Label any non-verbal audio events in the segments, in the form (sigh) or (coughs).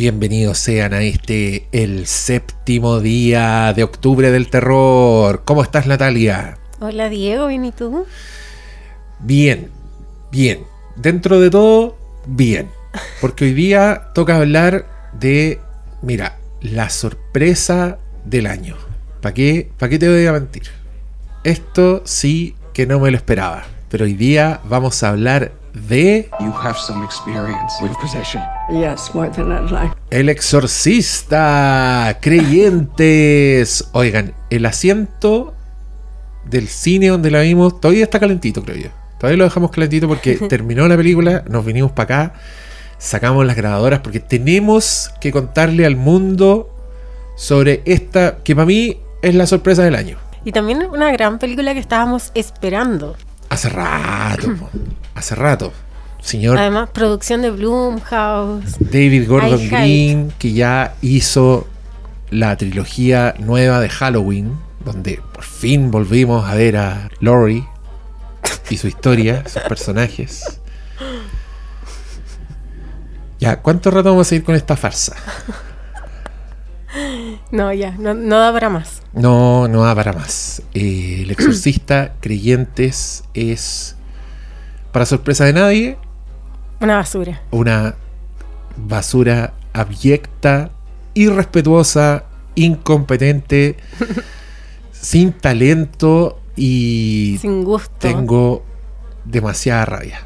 Bienvenidos sean a este, el séptimo día de octubre del terror. ¿Cómo estás, Natalia? Hola, Diego, ¿bien y tú? Bien, bien. Dentro de todo, bien. Porque hoy día toca hablar de, mira, la sorpresa del año. ¿Para qué, ¿Para qué te voy a mentir? Esto sí que no me lo esperaba. Pero hoy día vamos a hablar de You have some experience with possession. Yes, more than I'd like. El Exorcista, creyentes. Oigan, el asiento del cine donde la vimos todavía está calentito, creo yo. Todavía lo dejamos calentito porque (laughs) terminó la película, nos vinimos para acá, sacamos las grabadoras porque tenemos que contarle al mundo sobre esta que para mí es la sorpresa del año. Y también una gran película que estábamos esperando. Hace rato, po. hace rato. Señor Además, producción de Blumhouse. David Gordon Green, que ya hizo la trilogía nueva de Halloween, donde por fin volvimos a ver a Laurie y su historia, sus personajes. Ya, ¿cuánto rato vamos a ir con esta farsa? No, ya, no, no para más. No, no para más. Eh, el exorcista, (clears throat) creyentes, es, para sorpresa de nadie, Una basura. una basura abyecta, irrespetuosa, incompetente, (laughs) sin talento y Sin gusto. tengo demasiada rabia.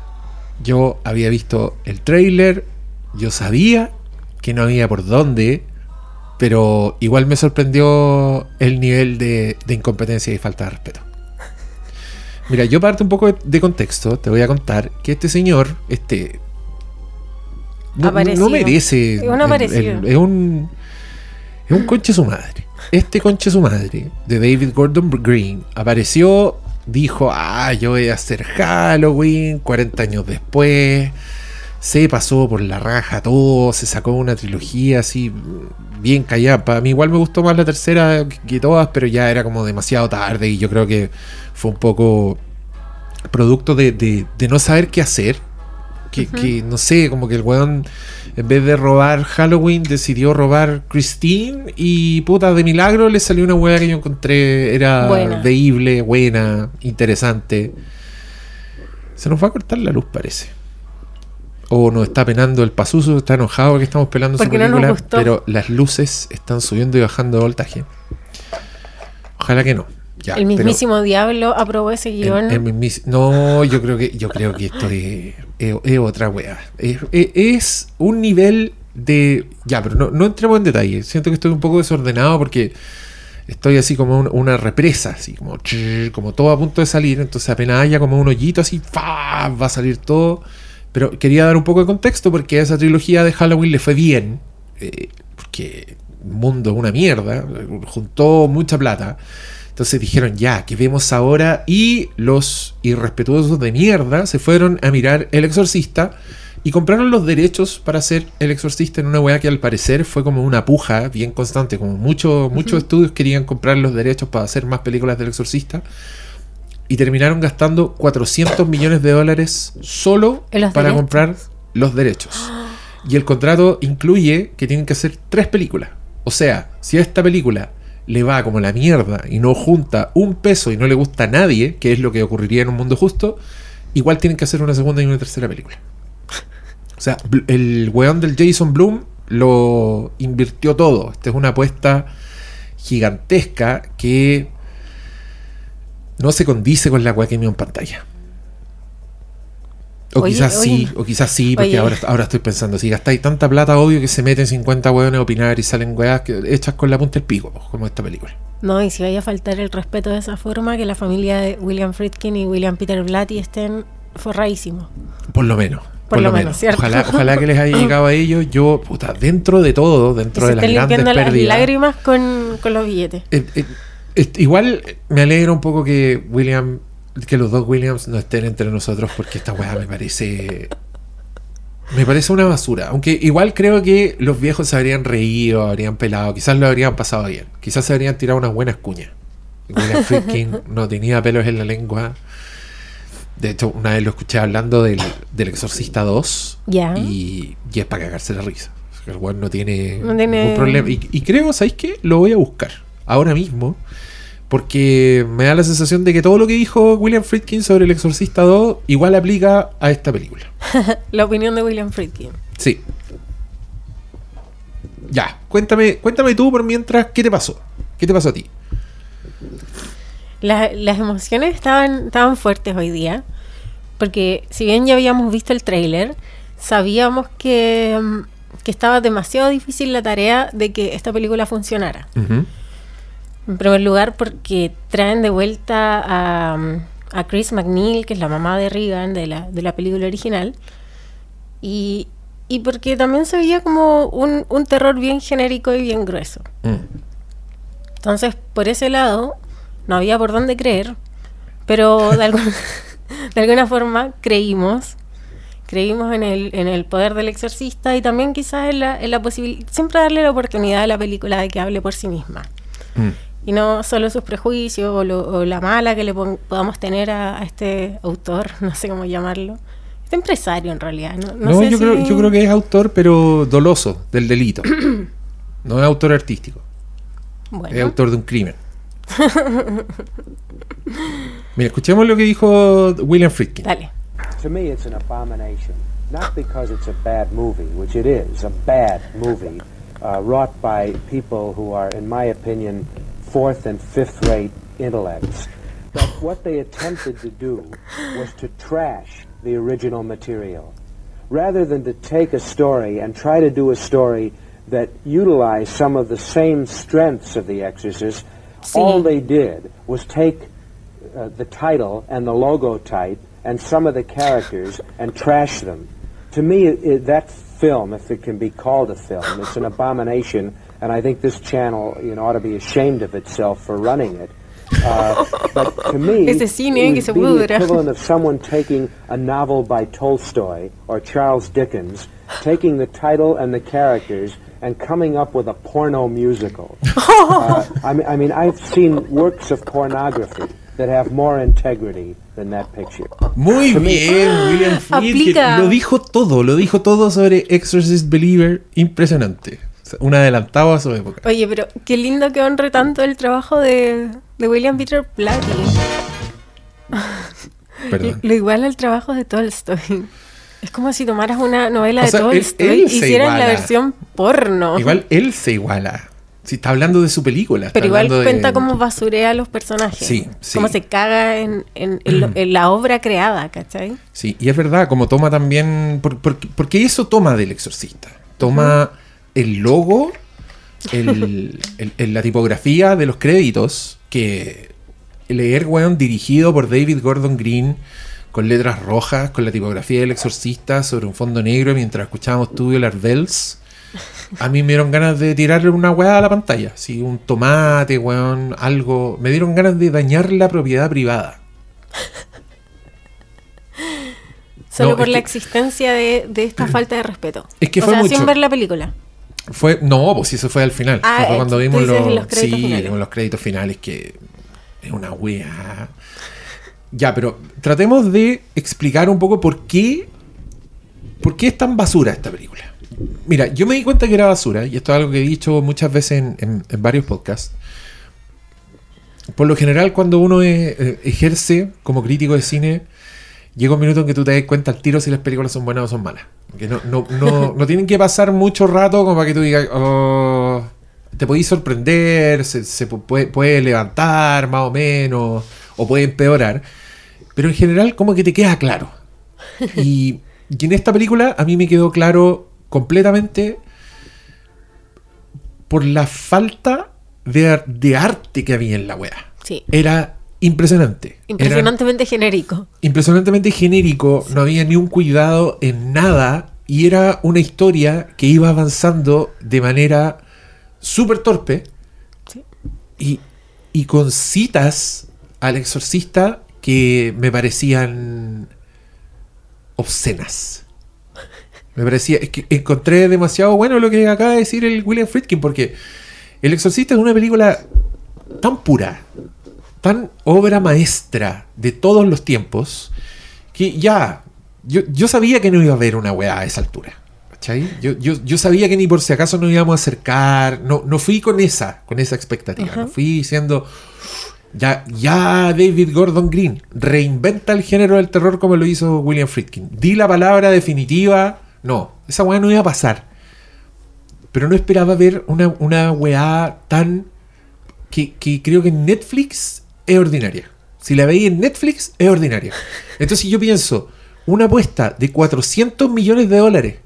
Yo había visto el trailer, yo sabía que no había por dónde, pero igual me sorprendió el nivel de, de incompetencia y falta de respeto. Mira, yo parto un poco de, de contexto, te voy a contar que este señor, este... No, no merece... Es un el- aparecido. el- es un... Es un conche su madre. Este conche su madre, de David Gordon Green, apareció, dijo, ah, yo voy a hacer Halloween 40 años después. Se pasó por la raja todo, se sacó una trilogía así bien callada. Para mí igual me gustó más la tercera que- todas, pero ya era como demasiado tarde y yo creo que fue un poco producto de, de- de no saber qué hacer. Que, que, no sé, como que el weón, en vez de robar Halloween, decidió robar Christine y puta, de milagro le salió una weá que yo encontré, era Buena. veíble, buena, interesante. Se nos va a cortar la luz, parece. O nos está penando el pasuso, está enojado que estamos pelando su Porque película, pero las luces están subiendo y bajando de voltaje. Ojalá que no. Ya, el mismísimo diablo aprobó ese guion. el- el mismis- no, yo creo que yo creo que esto es, es- es otra wea. Es, un nivel de. Ya, pero no, no entremos en detalle. Siento que estoy un poco desordenado porque estoy así como un- una represa, así como, como todo a punto de salir. Entonces apenas haya como un hoyito así, ¡fa! va a salir todo. Pero quería dar un poco de contexto porque a esa trilogía de Halloween le fue bien. eh, porque el mundo es una mierda. Juntó mucha plata. Entonces dijeron, ya, que vemos ahora? Y los irrespetuosos de mierda se fueron a mirar El Exorcista y compraron los derechos para hacer El Exorcista en una weá que al parecer fue como una puja bien constante, como muchos muchos estudios querían comprar los derechos para hacer más películas del Exorcista. Y terminaron gastando 400 millones de dólares solo para derechos. comprar los derechos. Y el contrato incluye que tienen que hacer tres películas. O sea, si a esta película le va como la mierda y no junta un peso y no le gusta a nadie, que es lo que ocurriría en un mundo justo, igual tienen que hacer una segunda y una tercera película. O sea, el weón del Jason Bloom lo invirtió todo. Esta es una apuesta gigantesca que no se condice con la weá que vimos en pantalla. O Oye, quizás sí, o quizás sí, porque Oye. ahora, ahora estoy pensando, si gastáis tanta plata, obvio que se meten 50 hueones a opinar y salen weas que- hechas con la punta del pico, como esta película. No, y si vaya a faltar el respeto de esa forma, que la familia de William Friedkin y William Peter Blatty estén forradísimos. Por lo menos. Por lo menos, ¿cierto? Ojalá, ojalá que les haya llegado a (laughs) ellos. Yo, puta, dentro de todo, dentro de las grandes las pérdidas. lágrimas con, con los billetes. eh, eh, igual me alegra un poco que William, que los dos Williams no estén entre nosotros, porque esta weá me parece. Me parece una basura. Aunque igual creo que los viejos se habrían reído, habrían pelado, quizás lo habrían pasado bien. Quizás se habrían tirado unas buenas cuñas. William Friedkin no tenía pelos en la lengua. De hecho, una vez lo escuché hablando del, del Exorcista 2 Ya. y, y es para cagarse la risa. El weón no tiene, No tiene- ningún problema. Y, y creo, ¿sabéis qué? Lo voy a buscar ahora mismo. Porque me da la sensación de que todo lo que dijo William Friedkin sobre El Exorcista 2 igual aplica a esta película. (laughs) La opinión de William Friedkin. Sí. Ya, cuéntame, cuéntame tú por mientras, ¿qué te pasó? ¿Qué te pasó a ti? La- las emociones estaban, estaban fuertes hoy día, porque si bien ya habíamos visto el tráiler, sabíamos que, mm, que estaba demasiado difícil la tarea de que esta película funcionara. Ujú. En primer lugar, porque traen de vuelta a, a Chris McNeil, que es la mamá de Regan de la, de la película original, y, y porque también se veía como un, un terror bien genérico y bien grueso. Mm. Entonces, por ese lado, no había por dónde creer, pero de, algún- (laughs) de alguna forma creímos. Creímos en el, en el poder del exorcista y también quizás en la, en la posibilidad, siempre darle la oportunidad a la película de que hable por sí misma. Mm. Y no solo sus prejuicios o, lo- o la mala que le pon- podamos tener a, a este autor, (laughs) no sé cómo llamarlo. Este empresario en realidad. No, no No, sé yo, si- creo, yo creo que es autor, pero doloso del delito. (coughs) no es autor artístico, Bueno, es autor de un crimen. (laughs) Mira, escuchemos lo que dijo William Friedkin. dale. To me, it's an abomination. Not because it's a bad movie, which it is, a bad movie, uh, wrought by people who are, in my opinion, fourth and fifth rate intellects. But what they attempted to do was to trash the original material. Rather than to take a story and try to do a story that utilized some of the same strengths of The Exorcist, Sí. all they did was take uh, the title and the logo type and some of the characters and trash them. To me, it, it, that film, if it can be called a film, it's an abomination, and I think this channel, you know, ought to be ashamed of itself for running it. Uh, (laughs) but to me, Ese cine it que would be the equivalent of someone taking a novel by Tolstoy or Charles Dickens, taking the title and the characters, and coming up with a porno musical. (laughs) Uh, I, mean, I mean, I've seen works of pornography that have more integrity than that picture. Muy bien, William Friedkin. Lo dijo todo, lo dijo todo sobre Exorcist Believer. Impresionante. Un adelantado a su época. Oye, pero qué lindo que honre tanto el trabajo de, de William Peter Blatty. (laughs) Perdón. Lo igual al trabajo de Tolstoy. Es como si tomaras una novela O de sea, Tolstoy él y hicieras la versión porno. Igual él se iguala. Si está hablando de su película. está pero igual de- cuenta cómo basurea a los personajes. Sí, sí. Cómo se caga en, en- en lo- en la obra creada, ¿cachai? Sí, y es verdad, como toma también. por- por- porque eso toma del exorcista. Toma el logo, el- el- el- la tipografía de los créditos, que leer, weón, dirigido por David Gordon Green, con letras rojas, con la tipografía del exorcista sobre un fondo negro, mientras escuchábamos Tubular Bells. A mí me dieron ganas de tirarle una weá a la pantalla. Sí, un tomate, weón, algo. Me dieron ganas de dañar la propiedad privada. Solo No, por la que- existencia de, de esta (clears throat) falta de respeto. Es que o fue sea, mucho. sin ver la película. Fue, no, pues eso fue al final. Ah, fue eh, cuando vimos los, los créditos sí, vimos los créditos finales que es una wea. Ya, pero tratemos de explicar un poco por qué por qué es tan basura esta película. Mira, yo me di cuenta que era basura, y esto es algo que he dicho muchas veces en, en- en varios podcasts. Por lo general, cuando uno eh, ejerce como crítico de cine, llega un minuto en que tú te das cuenta al tiro si las películas son buenas o son malas. Que no, no, no, (laughs) no tienen que pasar mucho rato como para que tú digas, "Oh, te podéis sorprender, se, se pu- puede, puede levantar más o menos, o puede empeorar. Pero en general como que te queda claro. (laughs) Y, y en esta película a mí me quedó claro completamente por la falta de arte que había en la wea. Sí. Era impresionante. Era- Impresionantemente genérico. impresionantemente genérico, no había ni un cuidado en nada y era una historia que iba avanzando de manera súper torpe Sí. y, y con citas al exorcista que me parecían obscenas. Me parecía, es que encontré demasiado bueno lo que acaba de decir el William Friedkin, porque El Exorcista es una película tan pura, tan obra maestra de todos los tiempos, que ya, yo, yo sabía que no iba a haber una weá a esa altura. ¿Cachai? Yo, yo, yo sabía que ni por si acaso nos íbamos a acercar. No, no fui con esa, con esa expectativa. No fui diciendo. Ya, ya David Gordon Green reinventa el género del terror como lo hizo William Friedkin. Di la palabra definitiva. No, esa weá no iba a pasar. Pero no esperaba ver una, una weá tan. Que, que creo que en Netflix es ordinaria. Si la veis en Netflix, es ordinaria. Entonces yo pienso, una apuesta de 400 millones de dólares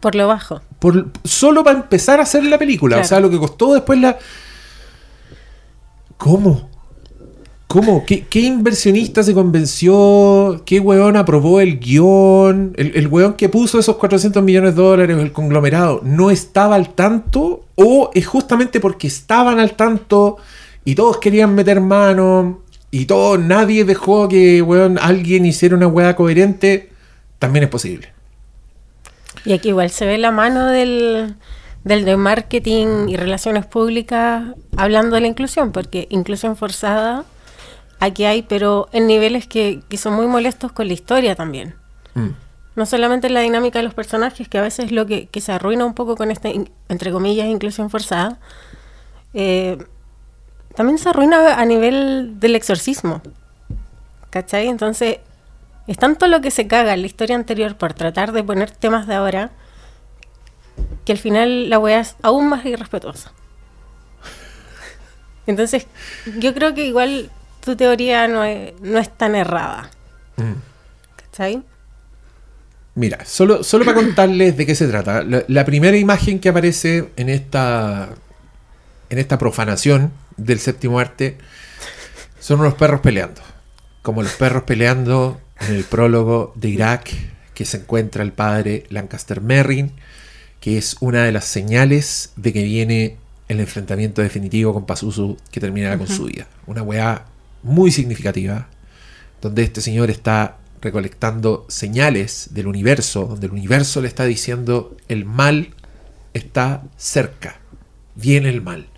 Por lo bajo. por, solo para empezar a hacer la película. Claro. O sea, lo que costó después la. ¿Cómo? ¿Cómo? ¿Qué, qué inversionista se convenció? ¿Qué weón aprobó el guion? El, el weón que puso esos 400 millones de dólares, el conglomerado, no estaba al tanto? ¿O es justamente porque estaban al tanto y todos querían meter mano y todo, nadie dejó que weón, alguien hiciera una weá coherente? También es posible. Y aquí igual se ve la mano del, del de marketing y relaciones públicas hablando de la inclusión, porque inclusión forzada aquí hay, pero en niveles que, que son muy molestos con la historia también. Mm. No solamente la dinámica de los personajes, que a veces es lo que, que se arruina un poco con esta, entre comillas, inclusión forzada, eh, también se arruina a nivel del exorcismo. ¿Cachai? Entonces, es tanto lo que se caga en la historia anterior por tratar de poner temas de ahora, que al final la weá es aún más irrespetuosa. (laughs) Entonces, yo creo que igual tu teoría no es, no es tan errada. Mm. ¿Cachai? Mira, solo, solo para contarles de qué se trata. La, la primera imagen que aparece en esta, en esta profanación del séptimo arte son unos perros peleando. Como los perros peleando en el prólogo de Irak, que se encuentra el padre Lancaster Merrin, que es una de las señales de que viene el enfrentamiento definitivo con Pazuzu que terminará con su vida. Una weá muy significativa, donde este señor está recolectando señales del universo, donde el universo le está diciendo el mal está cerca, viene el mal.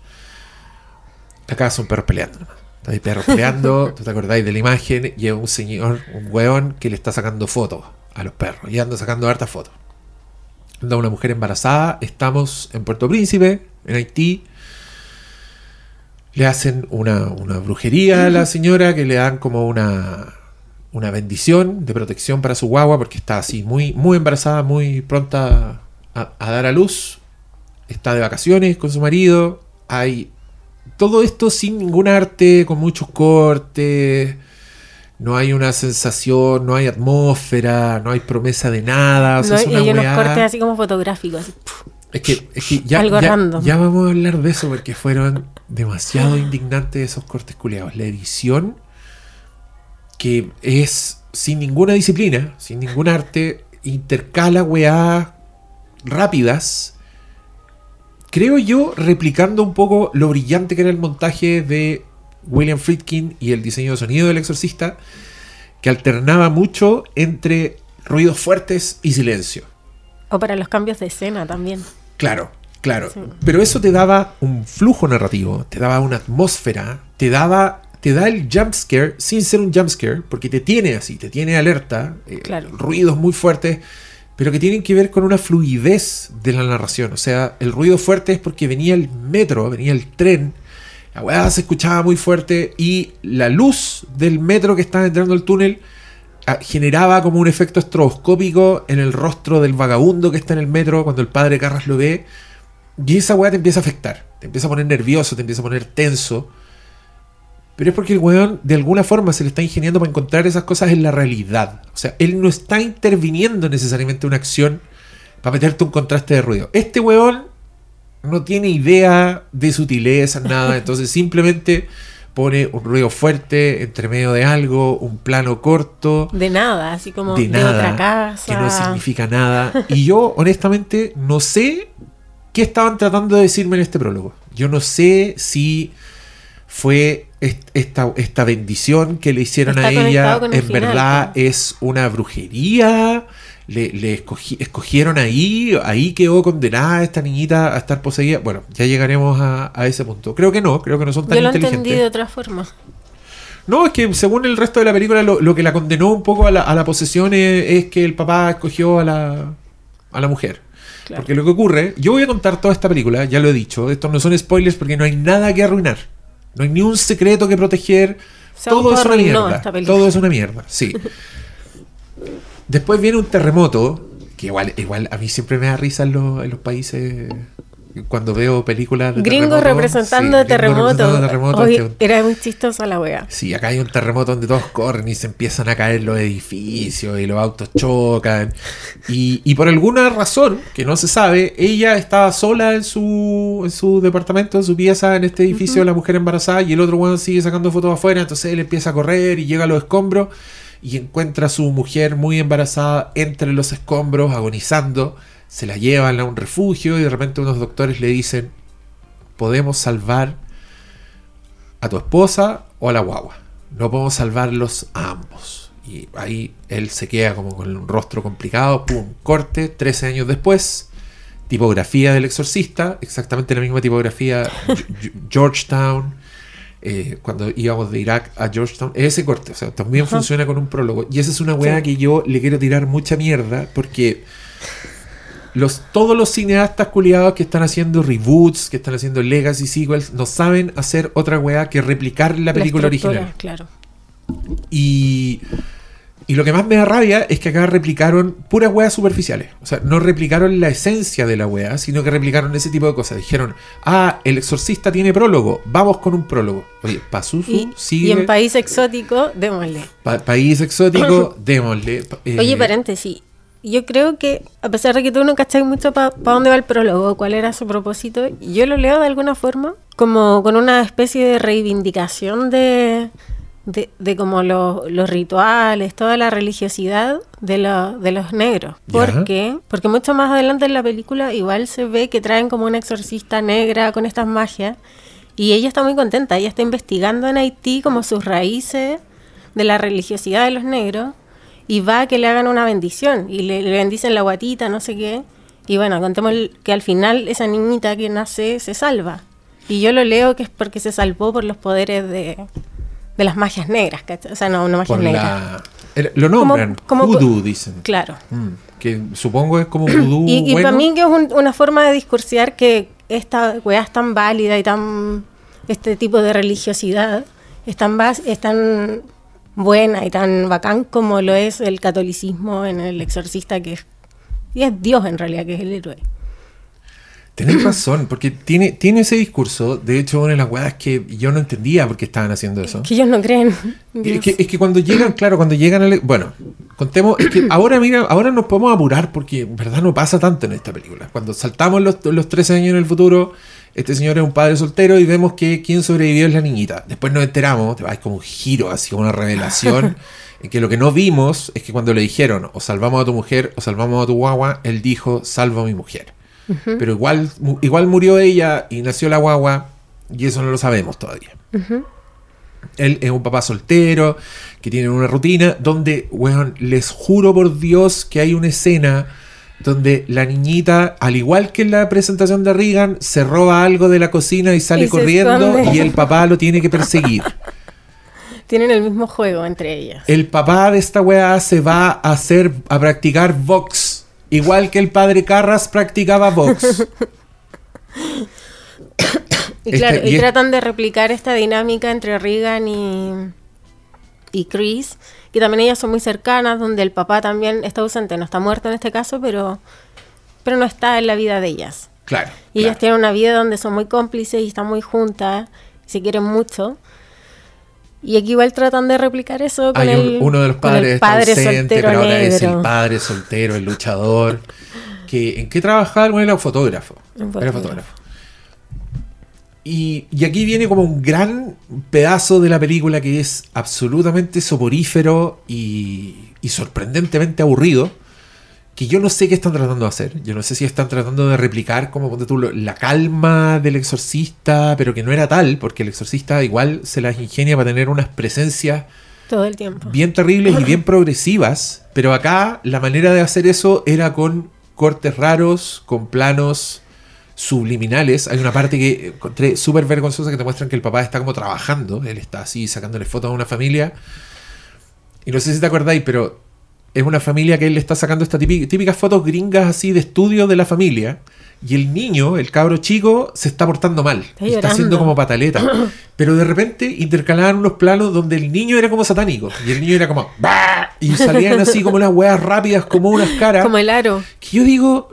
Acá son perros peleando nomás. Hay perros peleando, (laughs) tú te acordáis de la imagen, y es un señor, un weón que le está sacando fotos a los perros, y anda sacando hartas fotos. Anda una mujer embarazada, estamos en Puerto Príncipe, en Haití, le hacen una, una brujería a la señora que le dan como una, una bendición de protección para su guagua porque está así muy, muy embarazada, muy pronta a, a dar a luz. Está de vacaciones con su marido. Hay todo esto sin ningún arte, con muchos cortes. No hay una sensación, no hay atmósfera, no hay promesa de nada. O sea, No, es y una hay unos cortes así como fotográficos. así, es que, es que ya, Algo ya- vamos a hablar de eso porque fueron demasiado indignantes esos cortes culiados. La edición, que es sin ninguna disciplina, sin ningún arte, intercala weá rápidas. Creo yo, replicando un poco lo brillante que era el montaje de William Friedkin y el diseño de sonido del exorcista, que alternaba mucho entre ruidos fuertes y silencio. O para los cambios de escena también. Claro, claro. Sí. Pero eso te daba un flujo narrativo, te daba una atmósfera, te daba. Te da el jumpscare sin ser un jumpscare, porque te tiene así, te tiene alerta, eh, Claro. ruidos muy fuertes, pero que tienen que ver con una fluidez de la narración. O sea, el ruido fuerte es porque venía el metro, venía el tren, la weá se escuchaba muy fuerte y la luz del metro que estaba entrando al túnel ah, generaba como un efecto estroboscópico en el rostro del vagabundo que está en el metro cuando el padre Carras lo ve. Y esa weá te empieza a afectar, te empieza a poner nervioso, te empieza a poner tenso. Pero es porque el weón de alguna forma se le está ingeniando para encontrar esas cosas en la realidad. O sea, él no está interviniendo necesariamente en una acción para meterte un contraste de ruido. Este weón no tiene idea de sutileza, (laughs) nada. Entonces simplemente pone un ruido fuerte entre medio de algo, un plano corto De nada, así como de de, nada, otra casa. que no significa nada. (laughs) Y yo, honestamente, no sé qué estaban tratando de decirme en este prólogo. Yo no sé si fue esta, esta bendición que le hicieron Está a ella, en final, verdad pues. es una brujería. Le, le escogi- escogieron ahí, ahí quedó condenada esta niñita a estar poseída. Bueno, ya llegaremos a, a ese punto. Creo que no, creo que no son tan Yo lo inteligentes. entendí de otra forma. No, es que según el resto de la película, lo, lo que la condenó un poco a la, a la posesión es, es que el papá escogió a la, a la mujer. Claro. Porque lo que ocurre, yo voy a contar toda esta película, ya lo he dicho, estos no son spoilers porque no hay nada que arruinar. No hay ni un secreto que proteger. Se todo es una mierda. Todo es una mierda, sí. Después viene un terremoto, que igual, igual a mí siempre me da risa en los, en los países cuando veo películas de Gringos terremoto. representando Sí, terremotos. representando terremotos, Hoy que- era muy chistosa la wea. Sí, acá hay un terremoto donde todos corren y se empiezan a caer los edificios y los autos chocan. Y, y por alguna razón, que no se sabe, ella estaba sola en su, en su departamento, en su pieza, en este edificio, la mujer embarazada, y el otro weón sigue sacando fotos afuera, entonces él empieza a correr y llega a los escombros y encuentra a su mujer muy embarazada entre los escombros, agonizando. Se la llevan a un refugio y de repente unos doctores le dicen, podemos salvar a tu esposa o a la guagua. No podemos salvarlos a ambos. Y ahí él se queda como con un rostro complicado, pum, corte, 13 años después, tipografía del exorcista, exactamente la misma tipografía, Georgetown, eh, cuando íbamos de Irak a Georgetown, ese corte, o sea, también funciona con un prólogo. Y esa es una weá Sí. que yo le quiero tirar mucha mierda, porque los, todos los cineastas culiados que están haciendo reboots, que están haciendo legacy sequels, no saben hacer otra weá que replicar la película original. Claro. Y, y lo que más me da rabia es que acá replicaron puras weas superficiales. O sea, no replicaron la esencia de la wea, sino que replicaron ese tipo de cosas. Dijeron, ah, el exorcista tiene prólogo, vamos con un prólogo. Oye, Pazuzu Y, sigue. y en país exótico, démosle. pa- país exótico, (laughs) démosle. Eh, Oye, paréntesis. Yo creo que, a pesar de que tú no cachai mucho para dónde va el prólogo, cuál era su propósito, yo lo leo de alguna forma como con una especie de reivindicación de, de, de como lo- los rituales, toda la religiosidad de, lo- de los negros. ¿Por qué? Porque mucho más adelante en la película igual se ve que traen como una exorcista negra con estas magias y ella está muy contenta, ella está investigando en Haití como sus raíces de la religiosidad de los negros y va a que le hagan una bendición y le, le bendicen la guatita, no sé qué. Y bueno, contemos que al final esa niñita que nace se salva. Y yo lo leo que es porque se salvó por los poderes de, de las magias negras, ¿cachai? O sea, no, no magias por negras. la, el- lo nombran, como- dicen. Claro. Mm, que supongo es como (clears throat) Y, y bueno. para mí que es un- una forma de discursiar que esta weá es tan válida y tan este tipo de religiosidad es tan, bas- es tan buena y tan bacán como lo es el catolicismo en el exorcista que es y es Dios en realidad que es el héroe. Tenés razón, porque tiene, tiene ese discurso. De hecho, una de las weas que yo no entendía por qué estaban haciendo eso. Que ellos no creen. en Es que, es que cuando llegan, claro, cuando llegan al... Bueno, contemos, es que ahora, mira, ahora nos podemos apurar porque en verdad no pasa tanto en esta película. Cuando saltamos los, los 13 años en el futuro, este señor es un padre soltero y vemos que quien sobrevivió es la niñita. Después nos enteramos, hay como un giro, así como una revelación, (laughs) en que lo que no vimos es que cuando le dijeron o salvamos a tu mujer o salvamos a tu guagua, él dijo, salvo a mi mujer. Pero igual, mu- igual murió ella y nació la guagua y eso no lo sabemos todavía. Él es un papá soltero que tiene una rutina donde, weón, les juro por Dios que hay una escena donde la niñita, al igual que en la presentación de Reagan, se roba algo de la cocina y sale Y corriendo esconde. y el papá lo tiene que perseguir. (laughs) Tienen el mismo juego entre ellas. El papá de esta weá se va a hacer, a practicar box. Igual que el padre Carras practicaba box. (laughs) Y Este- claro, y, y es- tratan de replicar esta dinámica entre Regan y, y Chris, que también ellas son muy cercanas, donde el papá también está ausente, no está muerto en este caso, pero, pero no está en la vida de ellas. Claro. Y ellas tienen una vida donde son muy cómplices y están muy juntas, y se quieren mucho. Y aquí igual tratan de replicar eso con Hay un- el, uno de los con el padres está padre ausente, soltero pero ahora es el padre soltero, el luchador. Que, ¿En qué trabajaba? Bueno, era fotógrafo. Un Era fotógrafo. Y, y aquí viene como un gran pedazo de la película que es absolutamente soporífero y, y sorprendentemente aburrido. Que yo no sé qué están tratando de hacer. Yo no sé si están tratando de replicar, como ponte tú, la calma del exorcista, pero que no era tal, porque el exorcista igual se las ingenia para tener unas presencias Todo el tiempo. bien terribles y bien (laughs) progresivas, pero acá la manera de hacer eso era con cortes raros, con planos subliminales. Hay una parte que encontré súper vergonzosa que te muestran que el papá está como trabajando, él está así sacándole fotos a una familia. Y no sé si te acordáis, pero es una familia que él le está sacando estas típi- típicas fotos gringas así de estudio de la familia. Y el niño, el cabro chico, se está portando mal. Está está haciendo como pataleta. (coughs) Pero de repente intercalaban unos planos donde el niño era como satánico. Y el niño era como. "Bah", Y salían así como unas weas rápidas, como unas caras. (laughs) Como el aro. Que yo digo,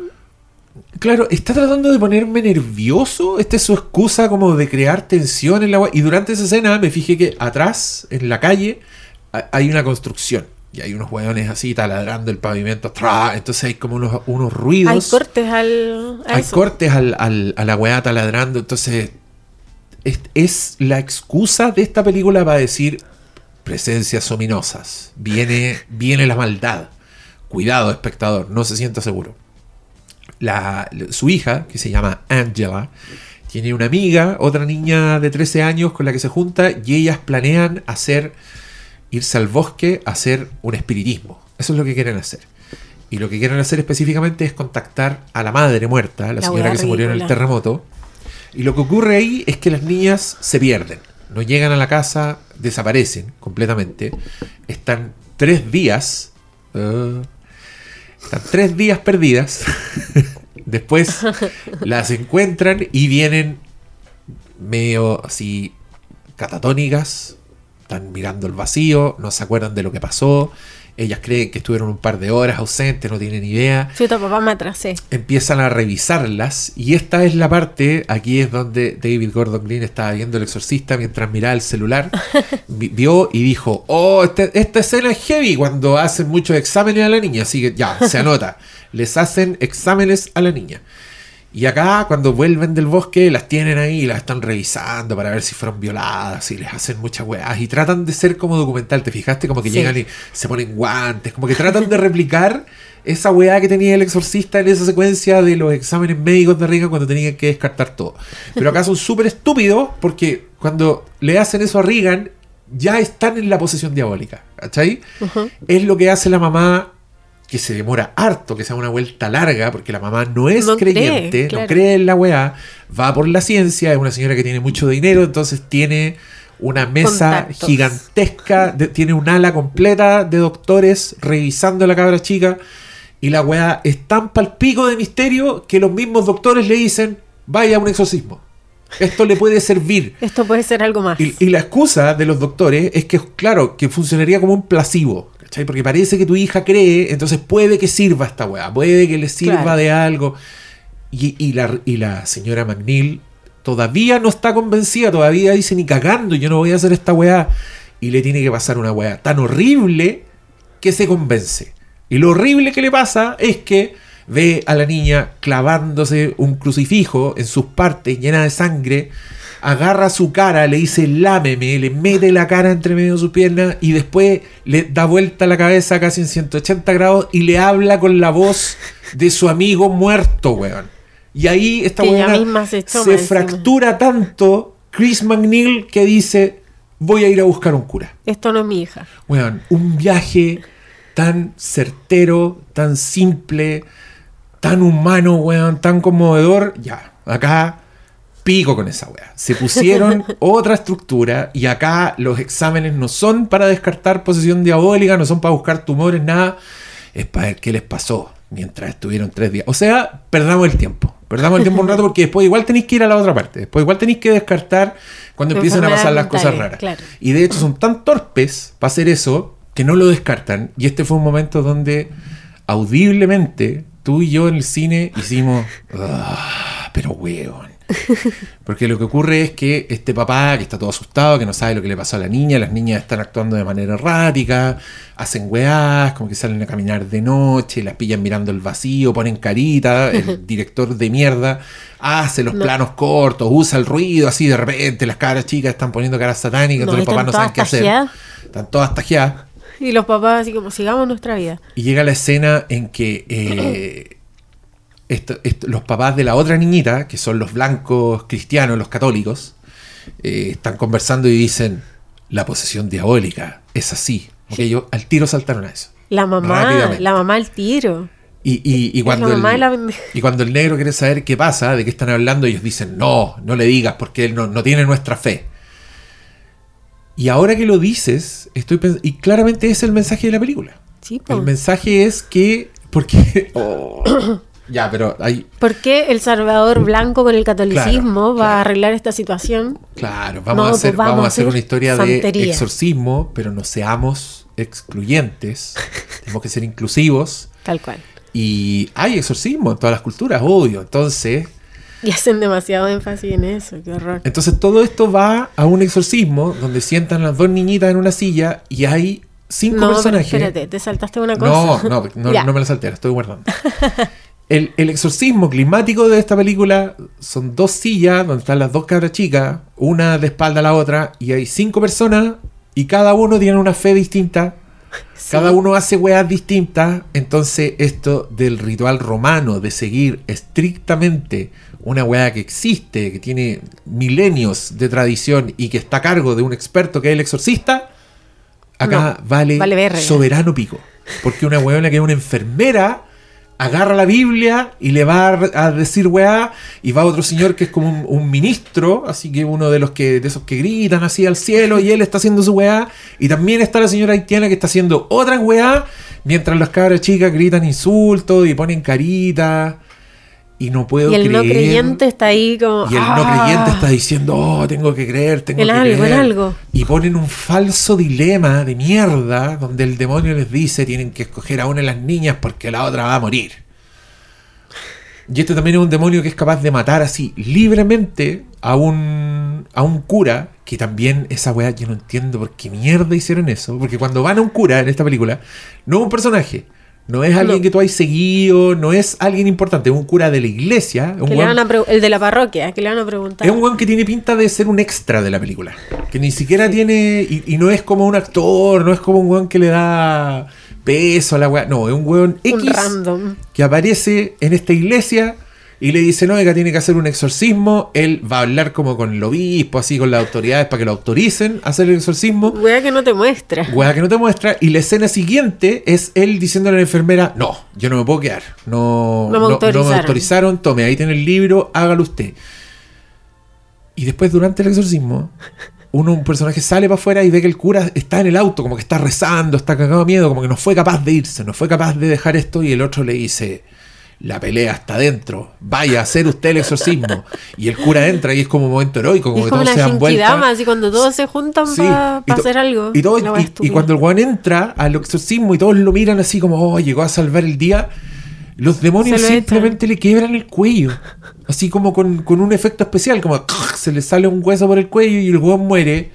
claro, está tratando de ponerme nervioso. Esta es su excusa como de crear tensión en la. Y durante esa escena me fijé que atrás, en la calle, ha- hay una construcción. Y hay unos hueones así taladrando el pavimento. tra, Entonces hay como unos, unos ruidos. Hay cortes al. Hay eso. cortes al, al- a la weá taladrando. Entonces, es, es la excusa de esta película para decir presencias ominosas. Viene, viene la maldad. Cuidado, espectador, no se sienta seguro. La, su hija, que se llama Angela, tiene una amiga, otra niña de 13 años con la que se junta y ellas planean hacer, irse al bosque a hacer un espiritismo. Eso es lo que quieren hacer. Y lo que quieren hacer específicamente es contactar a la madre muerta, la, La señora que se murió en el terremoto. Y lo que ocurre ahí es que las niñas se pierden. No llegan a la casa, desaparecen completamente. Están tres días. eh, están tres días perdidas. (laughs) Después las encuentran y vienen medio así catatónicas. Están mirando el vacío, no se acuerdan de lo que pasó. Ellas creen que estuvieron un par de horas ausentes, no tienen idea Chuta, papá, me atrasé. empiezan a revisarlas y esta es la parte, aquí es donde David Gordon Green estaba viendo El Exorcista mientras miraba el celular, (laughs) vi- vio y dijo, oh, este- esta escena es heavy cuando hacen muchos exámenes a la niña, así que ya, se anota, (laughs) les hacen exámenes a la niña. Y acá, cuando vuelven del bosque, las tienen ahí y las están revisando para ver si fueron violadas y les hacen muchas weas. Y tratan de ser como documental, ¿te fijaste? Como que Sí. llegan y se ponen guantes, como que tratan de replicar esa weá que tenía el exorcista en esa secuencia de los exámenes médicos de Reagan cuando tenían que descartar todo. Pero acá son súper estúpidos porque cuando le hacen eso a Reagan, ya están en la posesión diabólica. ¿Cachai? Es lo que hace la mamá que se demora harto, que sea una vuelta larga, porque la mamá no es No cree, creyente, claro. no cree en la weá, va por la ciencia, es una señora que tiene mucho dinero, entonces tiene una mesa Contactos. gigantesca, de- tiene un ala completa de doctores revisando a la cabra chica, y la weá es tan palpico de misterio que los mismos doctores le dicen, vaya a un exorcismo. Esto le puede servir. Esto puede ser algo más. Y, y la excusa de los doctores es que, claro, que funcionaría como un placebo. ¿Cachai? Porque parece que tu hija cree, entonces puede que sirva esta weá, puede que le sirva Claro. de algo. Y, y la, y la señora McNeil todavía no está convencida, todavía dice ni cagando, yo no voy a hacer esta weá. Y le tiene que pasar una weá tan horrible que se convence. Y lo horrible que le pasa es que ve a la niña clavándose un crucifijo en sus partes llena de sangre, agarra su cara, le dice lámeme, le mete la cara entre medio de sus piernas y después le da vuelta la cabeza casi en 180 grados y le habla con la voz de su amigo muerto, weón. Y ahí esta misma se se fractura tanto Chris McNeil que dice voy a ir a buscar un cura. Esto no es mi hija. Weón, un viaje tan certero, tan simple, tan humano, weón, tan conmovedor. Ya, acá pico con esa weá. Se pusieron (laughs) otra estructura y acá los exámenes no son para descartar posesión diabólica, no son para buscar tumores, nada. Es para ver qué les pasó mientras estuvieron tres días. O sea, perdamos el tiempo. Perdamos el tiempo un rato (laughs) porque después igual tenéis que ir a la otra parte. Después igual tenéis que descartar cuando empiezan a pasar las cosas raras. claro. Y de hecho son tan torpes para hacer eso que no lo descartan. Y este fue un momento donde audiblemente tú y yo en el cine hicimos, "Ah, pero weón. (laughs) Porque lo que ocurre es que este papá que está todo asustado, que no sabe lo que le pasó a la niña, las niñas están actuando de manera errática, hacen weás, como que salen a caminar de noche, las pillan mirando el vacío, ponen carita, el (laughs) director de mierda hace los No. planos cortos, usa el ruido así de repente, las caras chicas están poniendo caras satánicas, No, entonces los papás no saben qué hacer. Están todas tajeadas. Y los papás así como, sigamos nuestra vida. Y llega la escena en que eh, (clears throat) esto- esto- los papás de la otra niñita, que son los blancos cristianos, los católicos, eh, están conversando y dicen, la posesión diabólica es así. Ok, ellos al tiro saltaron a eso. La mamá, la mamá al tiro. Y, y- y cuando el, la pendeja. y cuando el negro quiere saber qué pasa, de qué están hablando, ellos dicen, no, no le digas porque él no, no tiene nuestra fe. Y ahora que lo dices, estoy pens- y claramente ese es el mensaje de la película. Sí. El mensaje es que. Porque. (coughs) (coughs) (coughs) oh, ya, pero hay. ¿Por qué el Salvador blanco con el catolicismo Claro, va a claro. arreglar esta situación? Claro, vamos, No, a, hacer, pues vamos a hacer una historia santería. de exorcismo, pero no seamos excluyentes. (laughs) Tenemos que ser inclusivos. Tal cual. Y hay exorcismo en todas las culturas, obvio. Entonces, Y hacen demasiado énfasis en eso, qué horror. entonces todo esto va a un exorcismo donde sientan las dos niñitas en una silla y hay cinco No, personajes. espérate, te saltaste una cosa. No, no, (laughs) no, no me la salté, la estoy guardando. (laughs) El, el exorcismo climático de esta película son dos sillas donde están las dos cabras chicas, una de espalda a la otra, y hay cinco personas y cada uno tiene una fe distinta. (laughs) Cada uno hace weas distintas. Entonces, esto del ritual romano, de seguir estrictamente una wea que existe, que tiene milenios de tradición y que está a cargo de un experto que es el exorcista, acá No, vale, soberano pico. Porque una weona que es una enfermera agarra la Biblia y le va a, decir weá, y va otro señor que es como un, ministro, así que uno de los que de esos que gritan así al cielo y él está haciendo su weá, y también está la señora haitiana que está haciendo otra weá, mientras las cabras chicas gritan insultos y ponen caritas, y no puedo Y el creer. no creyente está ahí como. Y el no "Ah". creyente está diciendo, oh, tengo que creer, tengo El que algo, creer. el algo. Y ponen un falso dilema de mierda donde el demonio les dice tienen que escoger a una de las niñas porque la otra va a morir. Y este también es un demonio que es capaz de matar así libremente a un, a un cura, que también esa weá yo no entiendo por qué mierda hicieron eso. Porque cuando van a un cura en esta película, no es un personaje. No es alguien No. que tú hayas seguido, no es alguien importante, es un cura de la iglesia. un el de la parroquia, que le van a preguntar. es un weón que tiene pinta de ser un extra de la película. Que ni siquiera tiene. Y, y no es como un actor, no es como un weón que le da peso a la weá. No, es un weón un X random. que aparece en esta iglesia y le dice: No, oiga, tiene que hacer un exorcismo. Él va a hablar como con el obispo, así con las autoridades para que lo autoricen a hacer el exorcismo. Wea que no te muestra. Weá que no te muestra. Y la escena siguiente es él diciéndole a la enfermera: No, yo no me puedo quedar. No, No me autorizaron. autorizaron. Tome, ahí tiene el libro, hágalo usted. Y después, durante el exorcismo, uno, un personaje sale para afuera y ve que el cura está en el auto, como que está rezando, está cagado de miedo, como que no fue capaz de irse, no fue capaz de dejar esto. Y el otro le dice: La pelea está dentro, vaya a hacer usted el exorcismo. Y el cura entra y es como un momento heroico, como es que como todos se dan vuelta. así cuando todos se juntan Sí, para hacer algo. Y, todo- cuando el weón entra al exorcismo y todos lo miran así como, oh, llegó a salvar el día, los demonios lo simplemente le quiebran el cuello. Así como con, con un efecto especial, como se le sale un hueso por el cuello y el weón muere.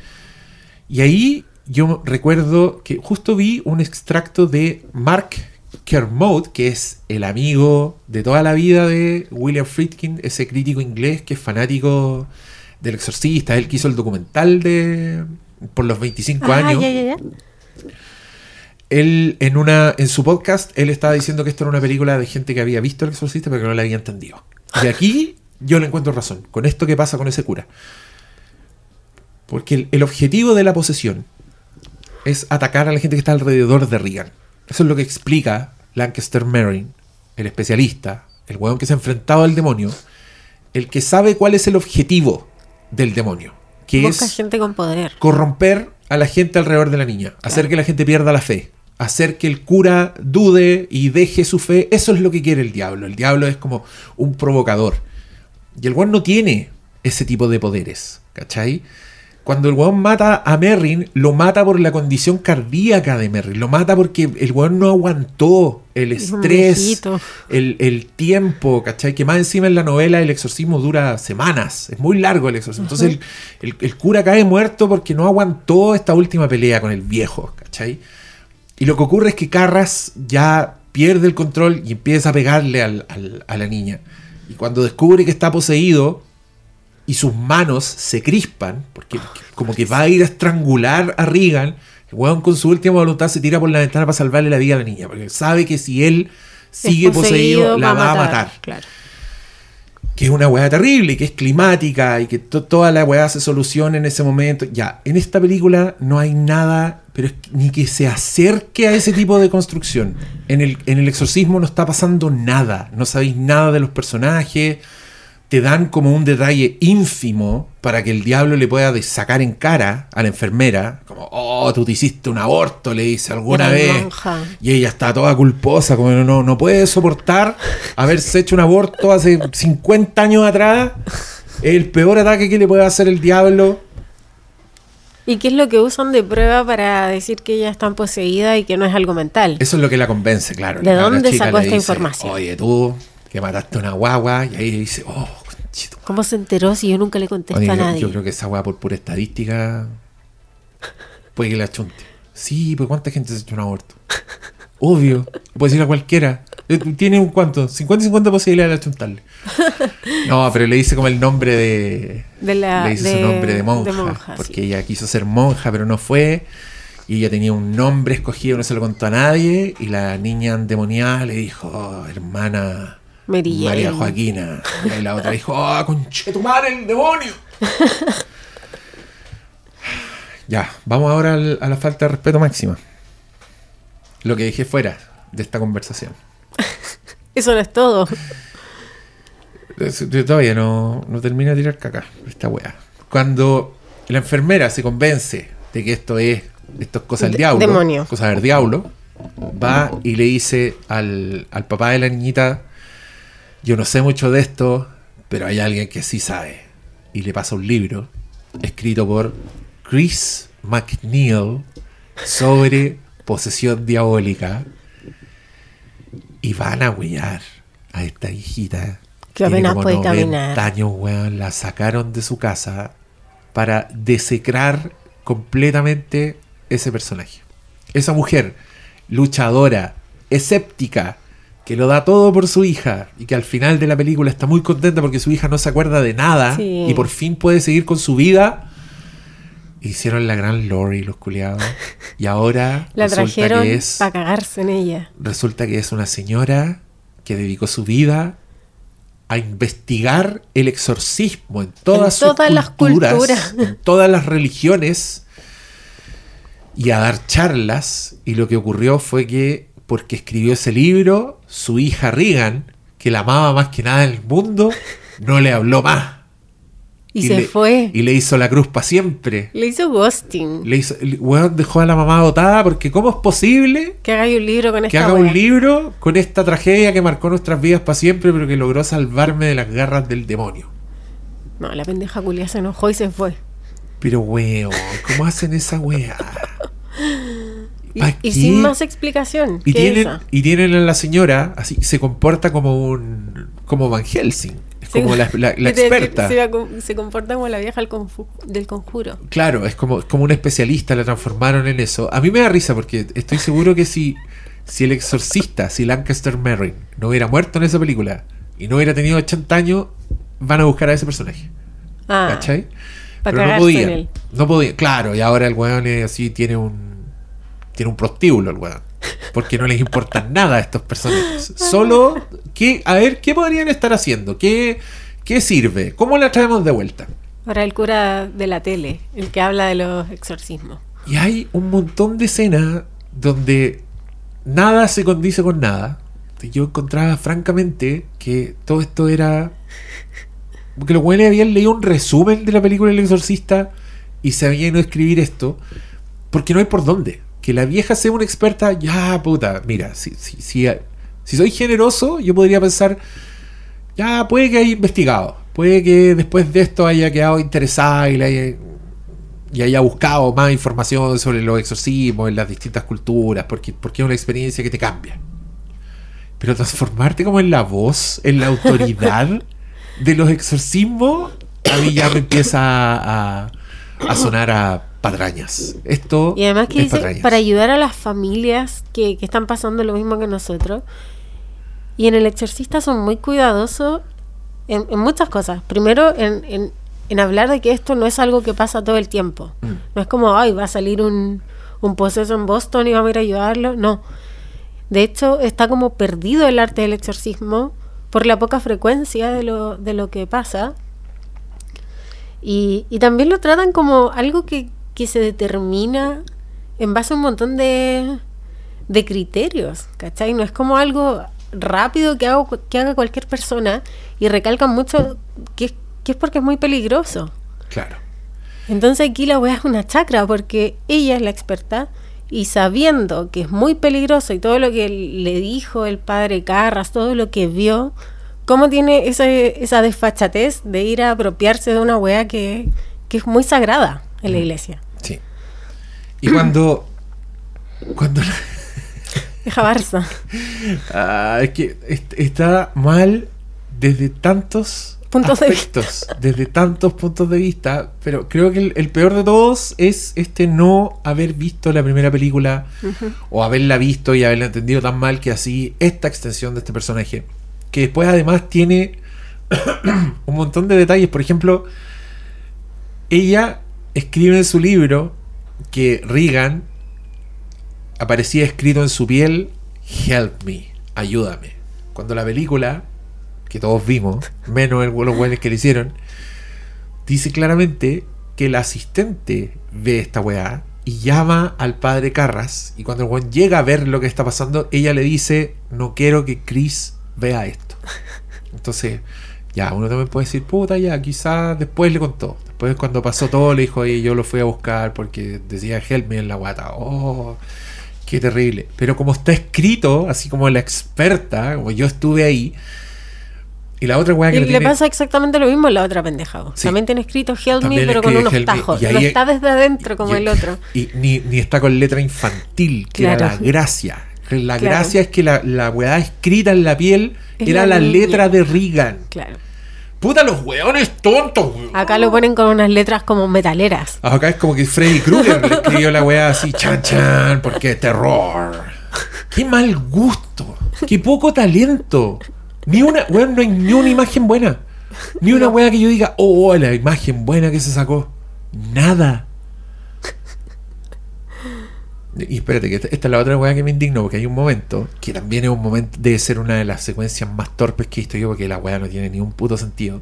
Y ahí yo recuerdo que justo vi un extracto de Mark Kermode, que es el amigo de toda la vida de William Friedkin, ese crítico inglés que es fanático del exorcista, él que hizo el documental de por los 25 Ah, años. ya, ya, ya. Él en una en su podcast él estaba diciendo que esto era una película de gente que había visto el exorcista pero que no la había entendido. Y aquí yo le encuentro razón con esto que pasa con ese cura. Porque el, el objetivo de la posesión es atacar a la gente que está alrededor de Regan. Eso es lo que explica Lancaster Merrin, el especialista, el hueón que se ha enfrentado al demonio, el que sabe cuál es el objetivo del demonio, que Busca es gente con poder. corromper a la gente alrededor de la niña, hacer que la gente pierda la fe, hacer que el cura dude y deje su fe. Eso es lo que quiere el diablo. El diablo es como un provocador. Y el weón no tiene ese tipo de poderes, ¿cachai? Cuando el weón mata a Merrin, lo mata por la condición cardíaca de Merrin. Lo mata porque el weón no aguantó el estrés, el, el tiempo, ¿cachai? Que más encima en la novela el exorcismo dura semanas. Es muy largo el exorcismo. Entonces el, el- el cura cae muerto porque no aguantó esta última pelea con el viejo, ¿cachai? Y lo que ocurre es que Carras ya pierde el control y empieza a pegarle al- al- a la niña. Y cuando descubre que está poseído y sus manos se crispan, porque como que va a ir a estrangular a Regan, el weón con su última voluntad se tira por la ventana para salvarle la vida a la niña, porque sabe que si él sigue poseído, la va a matar Claro. que es una weá terrible y que es climática y que to- toda la weá se soluciona en ese momento. Ya, en esta película no hay nada, pero es que- ni que se acerque a ese tipo de construcción. En el, en el exorcismo no está pasando nada, no sabéis nada de los personajes. Te dan como un detalle ínfimo para que el diablo le pueda sacar en cara a la enfermera, como, oh, tú te hiciste un aborto, le dice alguna vez. monja. Y ella está toda culposa, como no, no, puede soportar haberse hecho un aborto hace 50 años atrás. El peor ataque que le puede hacer el diablo. ¿Y qué es lo que usan de prueba para decir que ella está poseída y que no es algo mental? Eso es lo que la convence, claro. ¿De dónde sacó esta dice, información? Oye, tú, que mataste a una guagua, y ahí dice, oh, conchito. ¿Cómo se enteró si yo nunca le contesté Oye, a nadie? yo creo que esa guagua por pura estadística puede que la chunte. Sí, pues ¿cuánta gente se ha hecho un aborto? Obvio, puede decir a cualquiera. Eh, Tiene un cuánto, 50 y 50 posibilidades de achuntarle. (laughs) No, pero le dice como el nombre de. De la- le dice de- su nombre de monja. de monja, porque sí. ella quiso ser monja, pero no fue. Y ella tenía un nombre escogido, no se lo contó a nadie. Y la niña endemoniada le dijo, "Oh, hermana María. Joaquina. Y la otra dijo, ¡ah, conchetumare, el demonio! (laughs) ya, vamos ahora al- a la falta de respeto máxima. Lo que dejé fuera de esta conversación. (laughs) Eso no es todo. Yo todavía no, no termino de tirar caca, esta wea. Cuando la enfermera se convence de que esto es, esto es cosa del De- diablo, demonio. cosa del diablo, va y le dice al, al papá de la niñita, yo no sé mucho de esto, pero hay alguien que sí sabe. Y le pasa un libro escrito por Chris McNeil sobre posesión diabólica. Y van a huellar a esta hijita. Que apenas como puede 90 caminar. años, weón. La sacaron de su casa para desecrar completamente ese personaje. Esa mujer luchadora, escéptica, que lo da todo por su hija y que al final de la película está muy contenta porque su hija no se acuerda de nada Sí. y por fin puede seguir con su vida. Hicieron la gran Lori, los culiados. Y ahora (laughs) La trajeron para cagarse en ella. resulta que es una señora que dedicó su vida a investigar el exorcismo en todas, sus todas las culturas, culturas. (laughs) en todas las religiones y a dar charlas. Y lo que ocurrió fue que, porque escribió ese libro, su hija Regan, que la amaba más que nada en el mundo, no le habló más. Y, se le, fue. Y le hizo la cruz para siempre. Le hizo ghosting. Le hizo, weón dejó a la mamá botada porque ¿cómo es posible Que haga un libro con que esta haga wea. un libro con esta tragedia que marcó nuestras vidas para siempre, pero que logró salvarme de las garras del demonio. No, la pendeja culia se enojó y se fue. Pero weón, ¿cómo hacen esa weá? (laughs) Y, sin más explicación. Y tienen, y tienen a la señora, así, se comporta como un como Van Helsing, es como la, (laughs) experta. Se, comporta como la vieja del conjuro. Claro, es como, como un especialista, la transformaron en eso. A mí me da risa porque estoy seguro que si, si el exorcista, si Lancaster Merrin no hubiera muerto en esa película y no hubiera tenido 80 años, van a buscar a ese personaje. Ah, ¿Cachai? Pero no podía. No podía. Claro, y ahora el weón es así, tiene un. Tiene un prostíbulo el weón. Porque no les importa (laughs) nada a estos personajes. Solo que, a ver, ¿qué podrían estar haciendo? ¿Qué, qué sirve? ¿Cómo la traemos de vuelta? Ahora el cura de la tele, el que habla de los exorcismos. Y hay un montón de escenas donde nada se condice con nada. Yo encontraba francamente que todo esto era. Porque los güeyes habían leído un resumen de la película El Exorcista y se habían ido a escribir esto. Porque no hay por dónde. Que la vieja sea una experta, ya puta, mira, si, si, si, si soy generoso, yo podría pensar, ya puede que haya investigado, puede que después de esto haya quedado interesada y haya, y haya buscado más información sobre los exorcismos en las distintas culturas, porque, porque es una experiencia que te cambia. Pero transformarte como en la voz, en la autoridad (laughs) de los exorcismos, a mí ya me empieza a, a sonar a patrañas. Esto Y además que es dice, patrañas. para ayudar a las familias que, que están pasando lo mismo que nosotros. Y en el exorcista son muy cuidadosos en, en muchas cosas. Primero, en, en- en hablar de que esto no es algo que pasa todo el tiempo. Mm. No es como, ay, va a salir un, un poseso en Boston y vamos a ir a ayudarlo. No. De hecho, está como perdido el arte del exorcismo por la poca frecuencia de lo, de lo que pasa. Y, y también lo tratan como algo que, que se determina en base a un montón de, de criterios, ¿cachai? No es como algo rápido que, hago, que haga cualquier persona y recalcan mucho que es, que es porque es muy peligroso. Claro. Entonces aquí la weá es una chacra porque ella es la experta y sabiendo que es muy peligroso y todo lo que le dijo el padre Carras, todo lo que vio, ¿cómo tiene esa, esa desfachatez de ir a apropiarse de una weá que, que es muy sagrada en la iglesia? Y cuando. cuando. Deja Barça. Ah, es que est- está mal desde tantos Puntos de aspectos, desde tantos puntos de vista, pero creo que el, el peor de todos es este no haber visto la primera película o haberla visto y haberla entendido tan mal que así esta extensión de este personaje, que después además tiene (coughs) un montón de detalles, por ejemplo, ella escribe en su libro que Regan aparecía escrito en su piel, help me, ayúdame. Cuando la película, que todos vimos, (laughs) menos el- los buenos que le hicieron, dice claramente que el asistente ve esta weá y llama al padre Carras. Y cuando el weón llega a ver lo que está pasando, ella le dice, no quiero que Chris vea esto. (laughs) Entonces, ya, uno también puede decir, puta, ya, quizás después le contó. Después cuando pasó todo le dijo, oye, yo lo fui a buscar porque decía help me en la guata. Oh, qué terrible. Pero como está escrito, así como la experta, como yo estuve ahí, y la otra weá que Y le tiene- pasa exactamente lo mismo en la otra pendeja. Sí. También tiene escrito Help También Me, pero con unos tajos. y no es- está desde adentro como y- el otro. Y ni, ni está con letra infantil, que era Claro. la gracia. La Claro. gracia es que la, la weá escrita en la piel Es era la la, letra de Regan. Claro. Puta, los weones tontos, weón. Acá lo ponen con unas letras como metaleras. Acá es como que Freddy Krueger le escribió la weá así, chan chan, porque terror. Qué mal gusto, qué poco talento. Ni una, weón, no hay ni una imagen buena. Ni una weá que yo diga, oh, la imagen buena que se sacó. Nada. Y espérate, que esta, esta es la otra weá que me indignó, porque hay un momento, que también es un momento, debe ser una de las secuencias más torpes que he visto yo, porque la weá no tiene ni un puto sentido.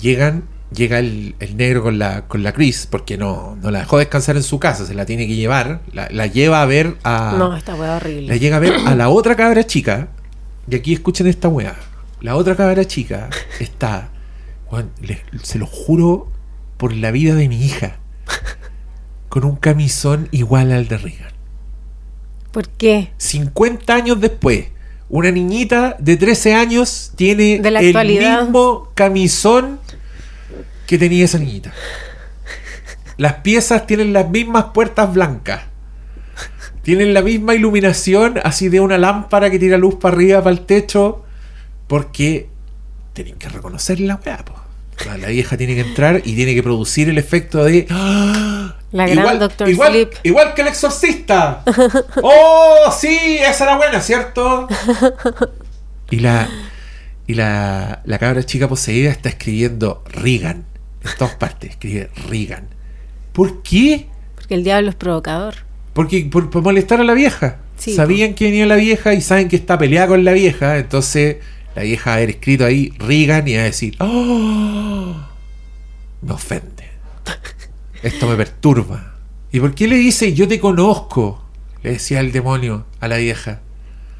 Llegan, llega el, el negro con la, con la Chris, porque no, no la dejó descansar en su casa, se la tiene que llevar, la, la lleva a ver a... No, esta weá La horrible. llega a ver a la otra cabra chica. Y aquí escuchen esta weá. La otra cabra chica está. le- se lo juro por la vida de mi hija. Con un camisón igual al de Regan. ¿Por qué? 50 años después, una niñita de 13 años tiene De la el actualidad. mismo camisón que tenía esa niñita. Las piezas tienen las mismas puertas blancas. Tienen la misma iluminación, así de una lámpara que tira luz para arriba, para el techo. Porque tienen que reconocer la weá, po. La, vieja tiene que entrar y tiene que producir el efecto de. ¡Ah! La gran igual, Sleep. igual que el exorcista. (laughs) ¡Oh! Sí, esa era buena, ¿cierto? (laughs) Y la. Y la, la cabra chica poseída está escribiendo Regan. En todas partes, escribe Regan. ¿Por qué? Porque el diablo es provocador. Porque por, por molestar a la vieja. Sí, Sabían que venía la vieja y saben que está peleada con la vieja. Entonces la vieja haber escrito ahí Regan y a decir, ¡Oh! Me ofende. Esto me perturba. ¿Y por qué le dice yo te conozco? Le decía el demonio a la vieja.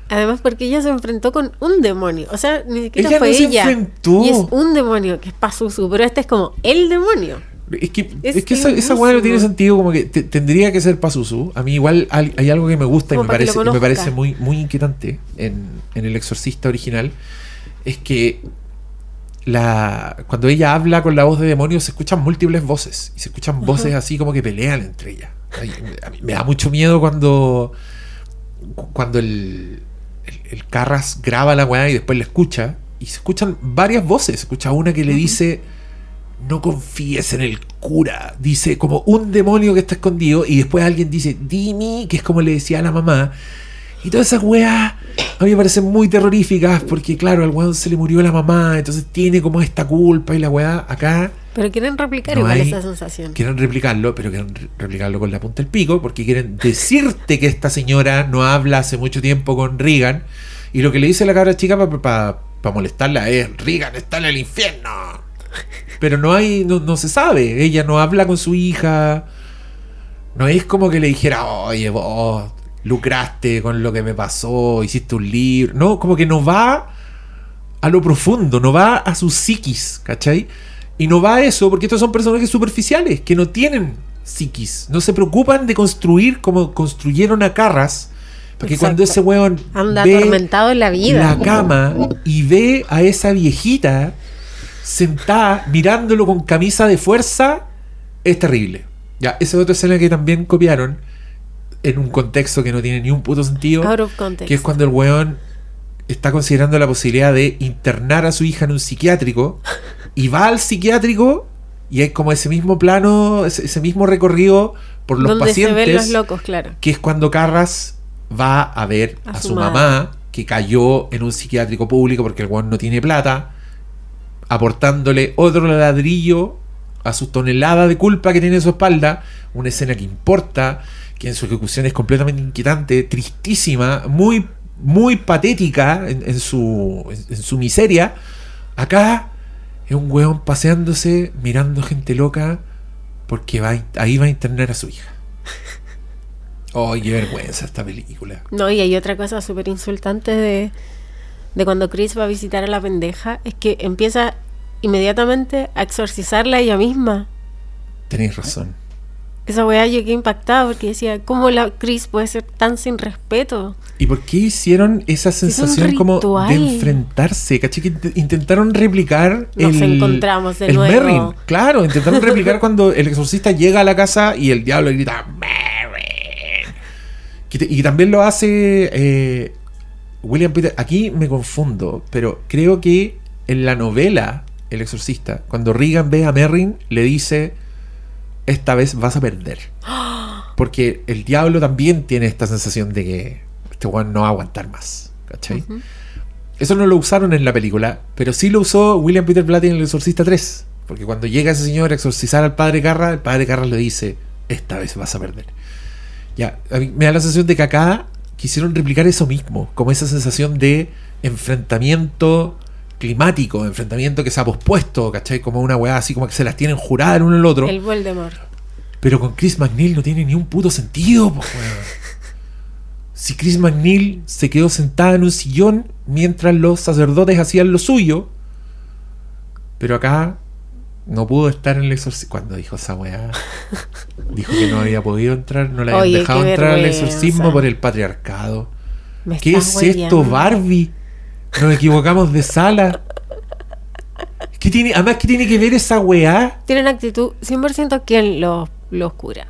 Además, porque ella se enfrentó con un demonio. O sea, ni siquiera Ella fue no se ella. enfrentó. Y es un demonio que es Pazuzu, pero este es como el demonio. Es que, Es es que esa, esa weá no tiene sentido, como que te- tendría que ser Pazuzu. A mí igual hay, hay algo que me gusta y me parece, me muy, muy inquietante en, en El Exorcista original. Es que la, cuando ella habla con la voz de demonio se escuchan múltiples voces. Y se escuchan voces así como que pelean entre ellas. Ay, a mí me da mucho miedo cuando, cuando el, el, el Carras graba la weá y después la escucha. Y se escuchan varias voces. Se escucha una que le dice no confíes en el cura. Dice como un demonio que está escondido. Y después alguien dice, Dimi, que es como le decía a la mamá. Y todas esas weas a mí me parecen muy terroríficas. Porque claro, al weón se le murió la mamá. Entonces tiene como esta culpa y la weá acá. Pero quieren replicar No igual hay- esa sensación. Quieren replicarlo, pero quieren re- replicarlo con la punta del pico. Porque quieren decirte que esta señora no habla hace mucho tiempo con Regan. Y lo que le dice la cabra chica para molestarla es, Regan está en el infierno. Pero no hay, no, no se sabe. Ella no habla con su hija. No es como que le dijera, oye, vos, lucraste con lo que me pasó, hiciste un libro. No, como que no va a lo profundo, no va a su psiquis, ¿cachai? Y no va a eso porque estos son personajes superficiales, que no tienen psiquis, no se preocupan de construir como construyeron a Carras. Porque Exacto. cuando ese weón Anda ve atormentado en la vida. la cama y ve a esa viejita sentada mirándolo con camisa de fuerza, es terrible. Ya, esa es otra escena que también copiaron en un contexto que no tiene ni un puto sentido. Out of context. Que es cuando el weón está considerando la posibilidad de internar a su hija en un psiquiátrico y va al psiquiátrico y hay como ese mismo plano, ese, mismo recorrido por los Donde pacientes se ven los locos, claro. que es cuando Carras va a ver a, A su, su mamá que cayó en un psiquiátrico público porque el weón no tiene plata, aportándole otro ladrillo a su tonelada de culpa que tiene en su espalda, una escena que importa, que en su ejecución es completamente inquietante, tristísima, muy, muy patética en, en su, en, en su miseria. Acá es un weón paseándose, mirando gente loca, porque va, ahí va a internar a su hija. ¡Ay, (laughs) qué vergüenza esta película! No, y hay otra cosa súper insultante de, de cuando Chris va a visitar a la pendeja, es que empieza inmediatamente a exorcizarla ella misma. Tenéis razón. Esa weá quedé impactada porque decía, ¿cómo la Chris puede ser tan sin respeto? ¿Y por qué hicieron esa sensación como de enfrentarse? ¿Cachai? Que int- intentaron replicar Nos el, encontramos de el nuevo. Merrin. Claro, intentaron replicar (laughs) cuando el exorcista llega a la casa y el diablo grita Merrin. Y también lo hace eh, William Peter. Aquí me confundo, pero creo que en la novela El exorcista, cuando Regan ve a Merrin, le dice: Esta vez vas a perder. Porque el diablo también tiene esta sensación de que este weón no va a aguantar más. ¿Cachai? Eso no lo usaron en la película, pero sí lo usó William Peter Blatty en El Exorcista 3. Porque cuando llega ese señor a exorcizar al padre Carra, el padre Carra le dice: Esta vez vas a perder. Ya, a mí me da la sensación de que acá quisieron replicar eso mismo, como esa sensación de enfrentamiento climático, enfrentamiento que se ha pospuesto, ¿cachai? Como una weá así como que se las tienen juradas el uno el otro. El Voldemort. Pero con Chris McNeil no tiene ni un puto sentido, weón. Si Chris McNeil se quedó sentada en un sillón mientras los sacerdotes hacían lo suyo, pero acá no pudo estar en el exorcismo. Cuando dijo esa weá, dijo que no había podido entrar, no le habían Oye, dejado entrar al exorcismo por el patriarcado. Me ¿Qué es esto. Barbie? Nos equivocamos de sala. ¿Qué tiene, además, ¿qué tiene que ver esa weá? Tienen actitud 100% quien los, los cura.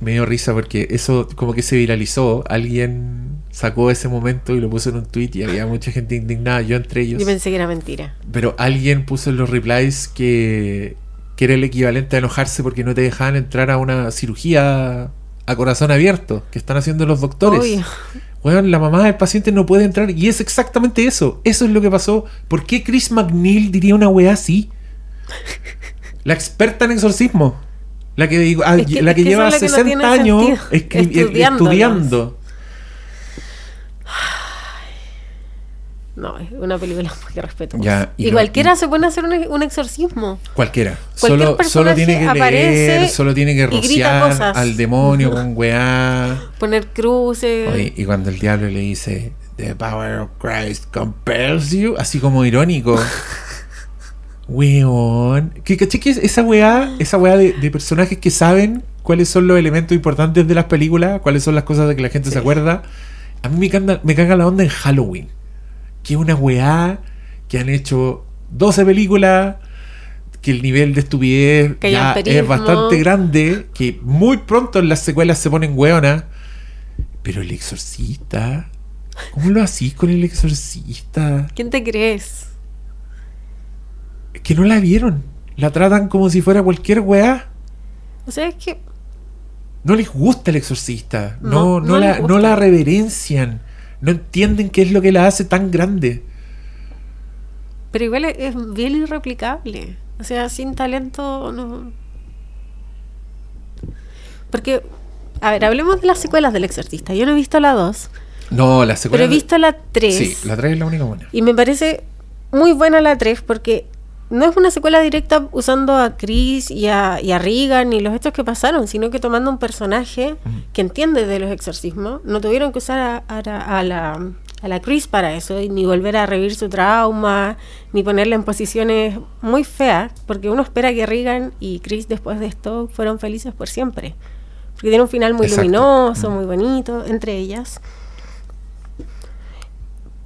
Me dio risa porque eso como que se viralizó. Alguien sacó ese momento y lo puso en un tweet y había mucha gente indignada, yo entre ellos. Yo pensé que era mentira. Pero alguien puso en los replies que, que era el equivalente a enojarse porque no te dejaban entrar a una cirugía a corazón abierto que están haciendo los doctores. Obvio. Bueno, la mamá del paciente no puede entrar y es exactamente eso. Eso es lo que pasó. ¿Por qué Chris McNeil diría una weá así? La experta en exorcismo. La que, digo- ah, Es que- la que lleva que no 60 tiene años estudiando. No, es una película (laughs) muy respetuosa. Ya, y y no- cualquiera y- se pone a hacer un, un exorcismo. Cualquiera. Cualquier Solo, tiene que aparece leer, solo tiene que rociar al demonio (laughs) con weá. Poner cruces. Oye, y cuando el diablo le dice The power of Christ compels you, así como irónico. (laughs) Weón. Que caché que esa weá, esa weá de, de personajes que saben cuáles son los elementos importantes de las películas, cuáles son las cosas de que la gente se acuerda. A mí me caga, me caga la onda en Halloween. Que una weá que han hecho 12 películas, que el nivel de estupidez Que ya es bastante grande, que muy pronto en las secuelas se ponen weonas. Pero el exorcista. ¿Cómo lo hacís con el exorcista? ¿Quién te crees? Es que no la vieron. La tratan como si fuera cualquier weá. O sea, es que No les gusta el exorcista. No, No, no, no la, no la reverencian. No entienden qué es lo que la hace tan grande. Pero igual es, es bien irreplicable. O sea, sin talento no. Porque, a ver, hablemos de las secuelas del Exorcista. Yo no he visto la 2, No, la secuela. pero he visto la 3. Sí, la 3 es la única buena. Y me parece muy buena la 3 porque no es una secuela directa usando a Chris y a, y a Regan y los hechos que pasaron, sino que tomando un personaje que entiende de los exorcismos. No tuvieron que usar a, a- a la, a la Chris para eso, y ni volver a revivir su trauma, ni ponerla en posiciones muy feas, porque uno espera que Regan y Chris después de esto fueron felices por siempre. Porque tiene un final muy Exacto. luminoso, muy bonito entre ellas.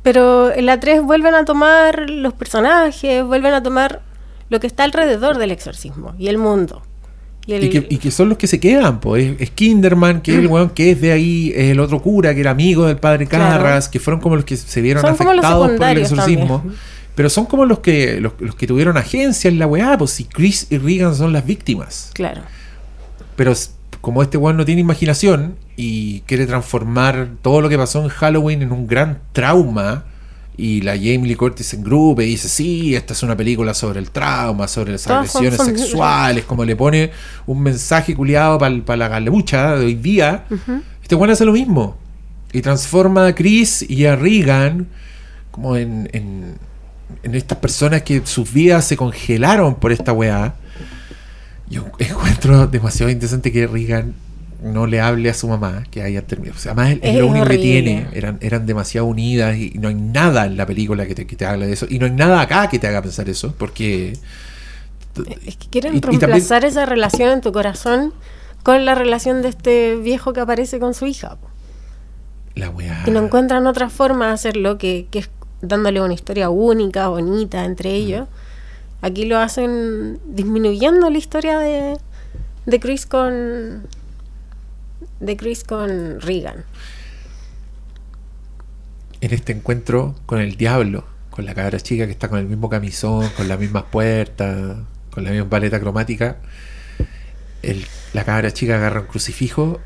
Pero en la 3 vuelven a tomar los personajes, vuelven a tomar lo que está alrededor del exorcismo y el mundo. Y el- Y que, y que son los que se quedan, pues. Es Kinderman, que es el weón que es de ahí, es el otro cura, que era amigo del padre Claro. Carras, que fueron como los que se vieron Son afectados por el exorcismo. también. Pero son como los que, los, los que tuvieron agencia en la weá, pues si Chris y Regan son las víctimas. Claro. Pero como este weón no tiene imaginación y quiere transformar todo lo que pasó en Halloween en un gran trauma, y la Jamie Lee Curtis en grupo y dice, sí, esta es una película sobre el trauma, sobre las Todas agresiones son- sexuales, como le pone un mensaje culiado para la galebucha de hoy día, este weón hace lo mismo. Y transforma a Chris y a Regan como en, en, en estas personas que sus vidas se congelaron por esta weá. Yo encuentro demasiado interesante que Regan no le hable a su mamá que haya terminado. O sea, además es, Es lo único horrible. que tiene. Eran, eran demasiado unidas y no hay nada en la película que te, que te hable de eso. Y no hay nada acá que te haga pensar eso. Porque. Es que quieren Y- y también- reemplazar esa relación en tu corazón con la relación de este viejo que aparece con su hija. La weá. Y no encuentran otra forma de hacerlo que, que es dándole una historia única, bonita entre ellos. Aquí lo hacen disminuyendo la historia de, de Chris con de Chris con Regan. en este encuentro con el diablo, con la cabra chica que está con el mismo camisón, con las mismas puertas, con la misma paleta cromática, el- la cabra chica agarra un crucifijo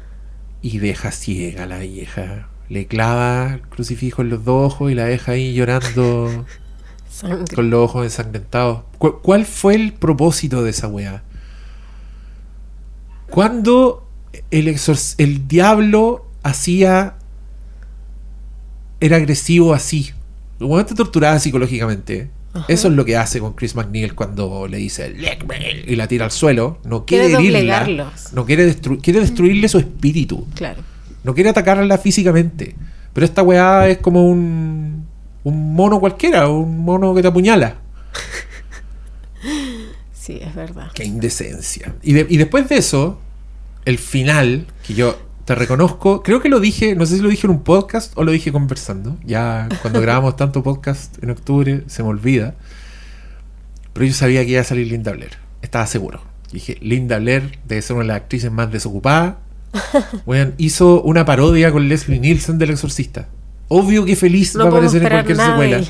y deja ciega a la vieja. Le clava el crucifijo en los dos ojos y la deja ahí llorando (laughs) Sangre. con los ojos ensangrentados. ¿Cu- ¿Cuál fue el propósito de esa weá? Cuando el, diablo hacía. era agresivo así. Weón te torturaba psicológicamente. Eso es lo que hace con Chris McNeil cuando le dice y la tira al suelo. No quiere, Quiere herirla. No quiere, destru- quiere destruirle su espíritu. Claro. No quiere atacarla físicamente. Pero esta weá es como un, un mono cualquiera, un mono que te apuñala. (laughs) Sí, es verdad. Qué indecencia. Y, de- y después de eso, el final, que yo te reconozco, creo que lo dije, no sé si lo dije en un podcast o lo dije conversando. Ya cuando grabamos (laughs) tanto podcast en octubre, se me olvida. Pero yo sabía que iba a salir Linda Blair. Estaba seguro. Y dije, Linda Blair debe ser una de las actrices más desocupadas. (laughs) Hizo una parodia con Leslie Nielsen del Exorcista. Obvio que feliz No va a aparecer en cualquier nada secuela.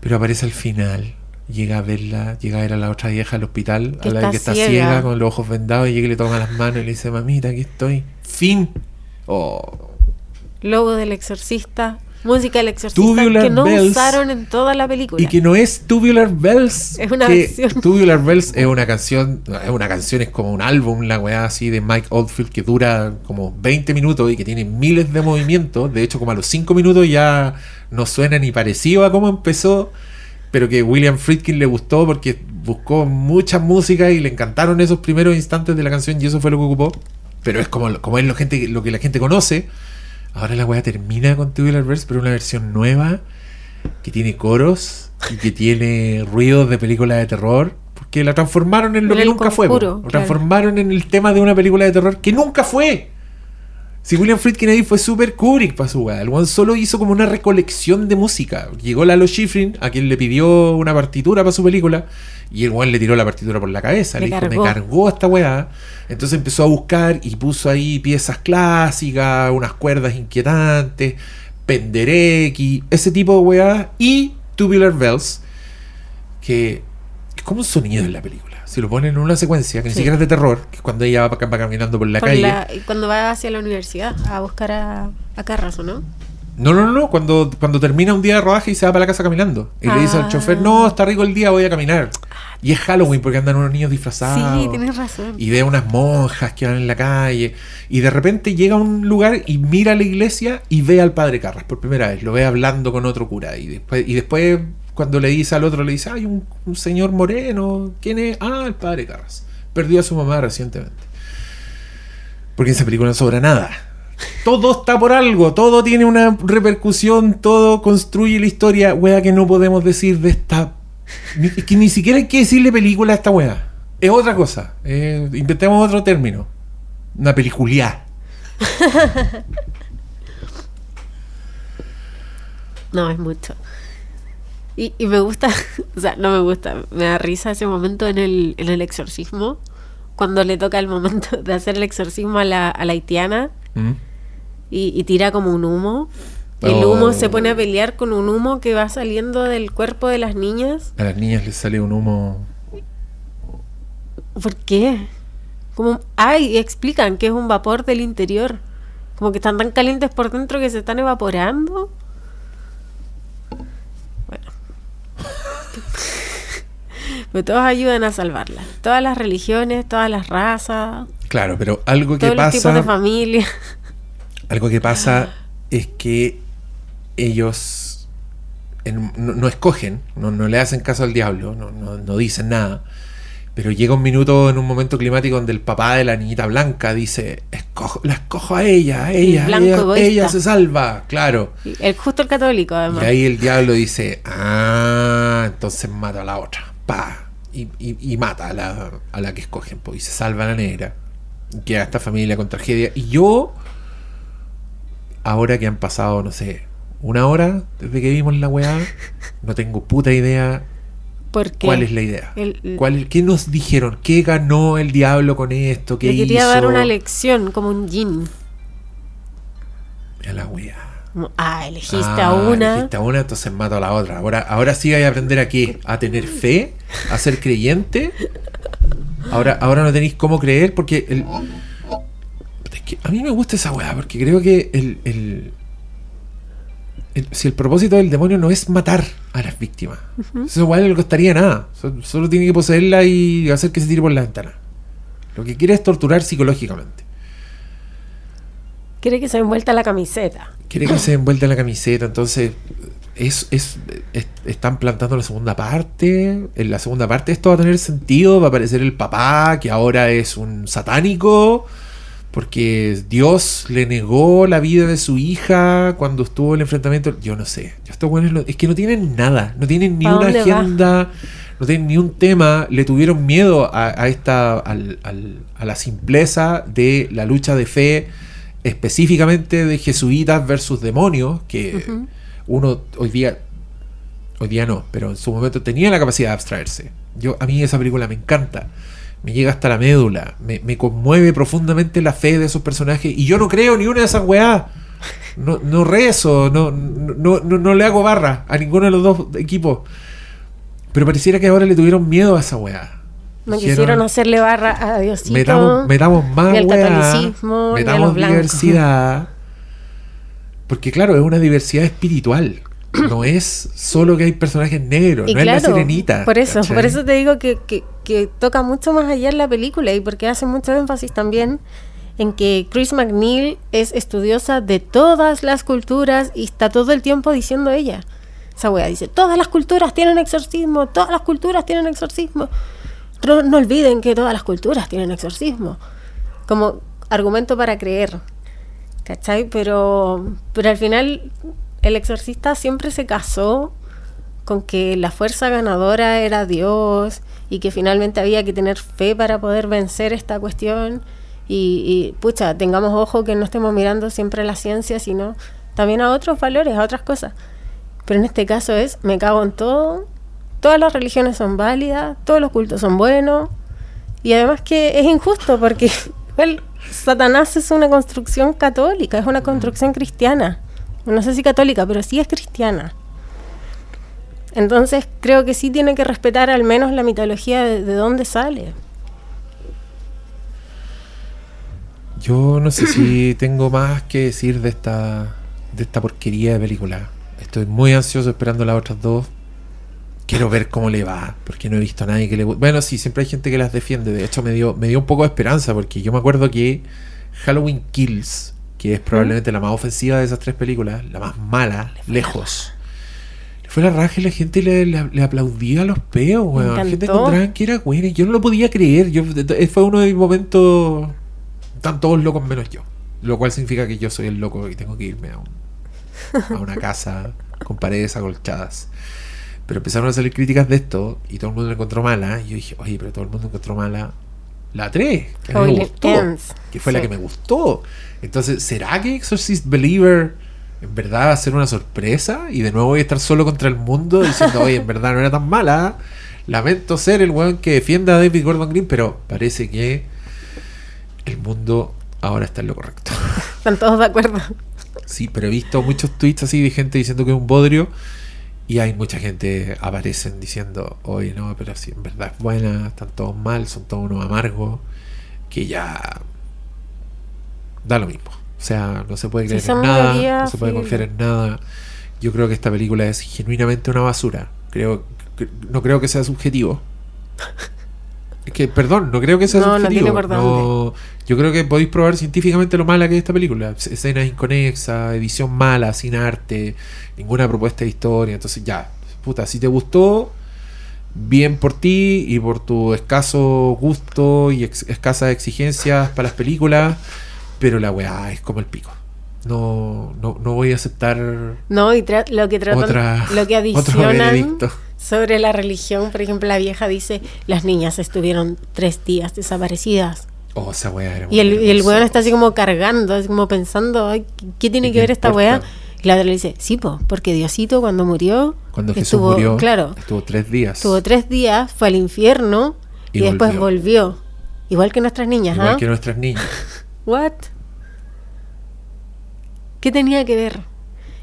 Pero aparece al final. Llega a verla, llega a ver a la otra vieja al hospital, Que a la que está ciega. ciega. con los ojos vendados, y llega y le toma las manos y le dice, mamita, aquí estoy. Fin. Oh, Logo del exorcista, música del exorcista Tubular que no Bells. usaron en toda la película. Y que no es Tubular Bells. (laughs) Es una que versión. Tubular Bells es una canción, es una canción, es como un álbum, la weá así de Mike Oldfield que dura como 20 minutos y que tiene miles de movimientos. De hecho, como a los 5 minutos ya no suena ni parecido a cómo empezó. Pero que William Friedkin le gustó porque buscó mucha música y le encantaron esos primeros instantes de la canción y eso fue lo que ocupó. Pero es como, como es lo, gente, lo que la gente conoce. Ahora la weá termina con Tubular Bells, pero una versión nueva que tiene coros y que tiene ruidos de película de terror. Porque la transformaron en lo En que nunca fue. Lo claro. transformaron en el tema de una película de terror que nunca fue. Si William Friedkin ahí fue súper Kubrick para su weá. El weón solo hizo como una recolección de música. Llegó Lalo Schifrin, a quien le pidió una partitura para su película, y el weón le tiró la partitura por la cabeza. Le, Le dijo, cargó. me cargó esta weá. Entonces empezó a buscar y puso ahí piezas clásicas, unas cuerdas inquietantes, Penderecki, ese tipo de weá, y Tubular Bells, que es como un sonido en la película. Si lo ponen en una secuencia, que ni Sí. siquiera es de terror, que es cuando ella va, va caminando por la calle. la- cuando va hacia la universidad a buscar a, a Carras, ¿o no? No, no, no, cuando, cuando termina un día de rodaje y se va para la casa caminando. Y le dice al Ah. chofer, no, está rico el día, voy a caminar. Y es Halloween porque andan unos niños disfrazados. Sí, tienes razón. Y ve a unas monjas que van en la calle. Y de repente llega a un lugar y mira a la iglesia y ve al padre Carras por primera vez. Lo ve hablando con otro cura. Y después, y después cuando le dice al otro, le dice, hay un, señor moreno, ¿quién es? Ah, el padre Carras. Perdió a su mamá recientemente. Porque esa película no sobra nada. Todo está por algo, todo tiene una repercusión, todo construye la historia, wea que no podemos decir de esta... ni- que ni siquiera hay que decirle película a esta wea. Es otra cosa. Eh, inventemos otro término. Una peliculia. (laughs) No, es mucho. Y, y me gusta, (laughs) o sea, no me gusta, me da risa ese momento en el, en el exorcismo, cuando le toca el momento de hacer el exorcismo a la, a la haitiana ¿Mm? y, y tira como un humo. El Oh. humo se pone a pelear con un humo que va saliendo del cuerpo de las niñas. A las niñas les sale un humo. ¿Por qué? Como, ay, explican que es un vapor del interior. Como que están tan calientes por dentro que se están evaporando. (laughs) Pero todos ayudan a salvarla. Todas las religiones, todas las razas, Claro, pero algo que todos los tipos de pasa. familia. Algo que pasa es que ellos en- no, no escogen, no, no le hacen caso al diablo, no, no- no dicen nada. Pero llega un minuto en un momento climático donde el papá de la niñita blanca dice, "Escojo- la escojo a ella, a ella, ella, se salva, claro. Y el, justo el católico, Y además. ahí el diablo dice, ah, entonces mata a la otra, pa, y, y- y mata a la, a la que escogen, pues, y se salva a la negra. Y queda esta familia con tragedia. Y yo, ahora que han pasado, no sé, una hora desde que vimos la weá, no tengo puta idea Cuál es la idea. El- el- ¿Cuál, ¿Qué nos dijeron? ¿Qué ganó el diablo con esto? ¿Qué Le quería hizo? dar una lección, como un yin. A la. Como, ah, elegiste Ah, a una. elegiste a una, entonces mato a la otra. Ahora, ahora sí hay que aprender a qué? A tener fe, a ser creyente. Ahora, ahora no tenéis cómo creer porque el. es que a mí me gusta esa weá, porque creo que el, el- el- si el propósito del demonio no es matar a las víctimas, eso igual no le costaría nada. So- Solo, tiene que poseerla y hacer que se tire por la ventana. Lo que quiere es torturar psicológicamente. Quiere que se envuelta la camiseta. quiere que se envuelta en la camiseta, entonces es, es- es- están plantando la segunda parte. En la segunda parte esto va a tener sentido, va a aparecer el papá, que ahora es un satánico, porque Dios le negó la vida de su hija cuando estuvo el enfrentamiento. Yo no sé, estos buenos es que no tienen nada, no tienen ni ¿Pa una va? agenda. No tienen ni un tema, le tuvieron miedo a, a esta al- al- a la simpleza de la lucha de fe, específicamente de jesuitas versus demonios, que uno hoy día, hoy día no, pero en su momento tenía la capacidad de abstraerse. Yo, a mí esa película me encanta, me llega hasta la médula, me, me conmueve profundamente la fe de esos personajes, y yo no creo ni una de esas weás. No, no rezo, no, no, no, no le hago barra a ninguno de los dos equipos. Pero pareciera que ahora le tuvieron miedo a esa weá. No quisieron hacerle barra a Diosito. metamos, metamos más ni al weá, catolicismo, ni a metamos los blancos. diversidad. (laughs) Porque claro, es una diversidad espiritual. No es solo que hay personajes negros, Y no claro, es la sirenita. por eso, ¿cachai? por eso te digo que, que- que toca mucho más allá en la película y porque hace mucho énfasis también en que Chris McNeil es estudiosa de todas las culturas y está todo el tiempo diciendo ella. Esa wea dice, todas las culturas tienen exorcismo, todas las culturas tienen exorcismo. No, no olviden que todas las culturas tienen exorcismo. Como argumento para creer. ¿Cachai? Pero, pero al final el exorcista siempre se casó con que la fuerza ganadora era Dios y que finalmente había que tener fe para poder vencer esta cuestión. Y, pucha, tengamos ojo que no estemos mirando siempre a la ciencia, sino también a otros valores, a otras cosas. Pero en este caso es, me cago en todo, todas las religiones son válidas, todos los cultos son buenos, y además que es injusto porque (laughs) Satanás es una construcción católica, es una construcción cristiana. No sé si católica, pero sí es cristiana. Entonces creo que sí tiene que respetar al menos la mitología de, de dónde sale. Yo no sé si (clears throat) tengo más que decir de esta, de esta porquería de película. Estoy muy ansioso esperando las otras dos. Quiero ver cómo le va, porque no he visto a nadie que le Bueno, sí, siempre hay gente que las defiende. De hecho, me dio, me dio un poco de esperanza, porque yo me acuerdo que Halloween Kills, que es probablemente la más ofensiva de esas tres películas, la más mala, lejos. Fue la raja y la gente le, le- le aplaudía a los peos, weón. La gente encontraba que era buena y yo no lo podía creer. Yo, fue uno de mis momentos. Están todos locos menos yo. Lo cual significa que yo soy el loco y tengo que irme a, un- a una (laughs) casa con paredes acolchadas. Pero empezaron a salir críticas de esto y todo el mundo la encontró mala. Y yo dije, oye, pero todo el mundo encontró mala la 3, que a mí me gustó, Ends. que fue la que me gustó. Entonces, ¿será que Exorcist Believer en verdad va a ser una sorpresa? Y de nuevo voy a estar solo contra el mundo diciendo, oye, en verdad no era tan mala. Lamento ser el weón que defienda a David Gordon Green, pero parece que el mundo ahora está en lo correcto. (laughs) Están todos de acuerdo. Sí, pero he visto muchos tweets así de gente diciendo que es un bodrio. Y hay mucha gente aparecen diciendo, oye, no, pero si en verdad es buena, están todos mal, son todos unos amargos, que ya da lo mismo. O sea, no se puede creer en nada, mayoría, no se puede confiar en nada. Yo creo que esta película es genuinamente una basura. Creo, que- no creo que sea subjetivo. (laughs) Es que, perdón, no creo que sea No, no subjetivo. tiene por dónde. No- yo creo que podéis probar científicamente lo mala que es esta película. Es- Escenas inconexas, edición mala, sin arte, ninguna propuesta de historia. Entonces, ya, puta, si te gustó, bien por ti y por tu escaso gusto y ex- escasas exigencias para las películas, pero la weá es como el pico. No, no, no voy a aceptar No, y lo que tratan, otra, lo que (laughs) adicionan sobre la religión, por ejemplo, la vieja dice, las niñas estuvieron tres días desaparecidas. Oh, esa weá era Y el, y el weón está así como cargando, así como pensando, "Ay, ¿qué tiene ¿Y que ver esta importa? weá? Y la otra le dice, sí, po, porque Diosito cuando murió, Cuando Jesús estuvo, murió, claro, estuvo tres días. estuvo tres días, fue al infierno y, Y después volvió. volvió. Igual que nuestras niñas, Igual ¿ah? que nuestras niñas. (laughs) What? ¿Qué tenía que ver?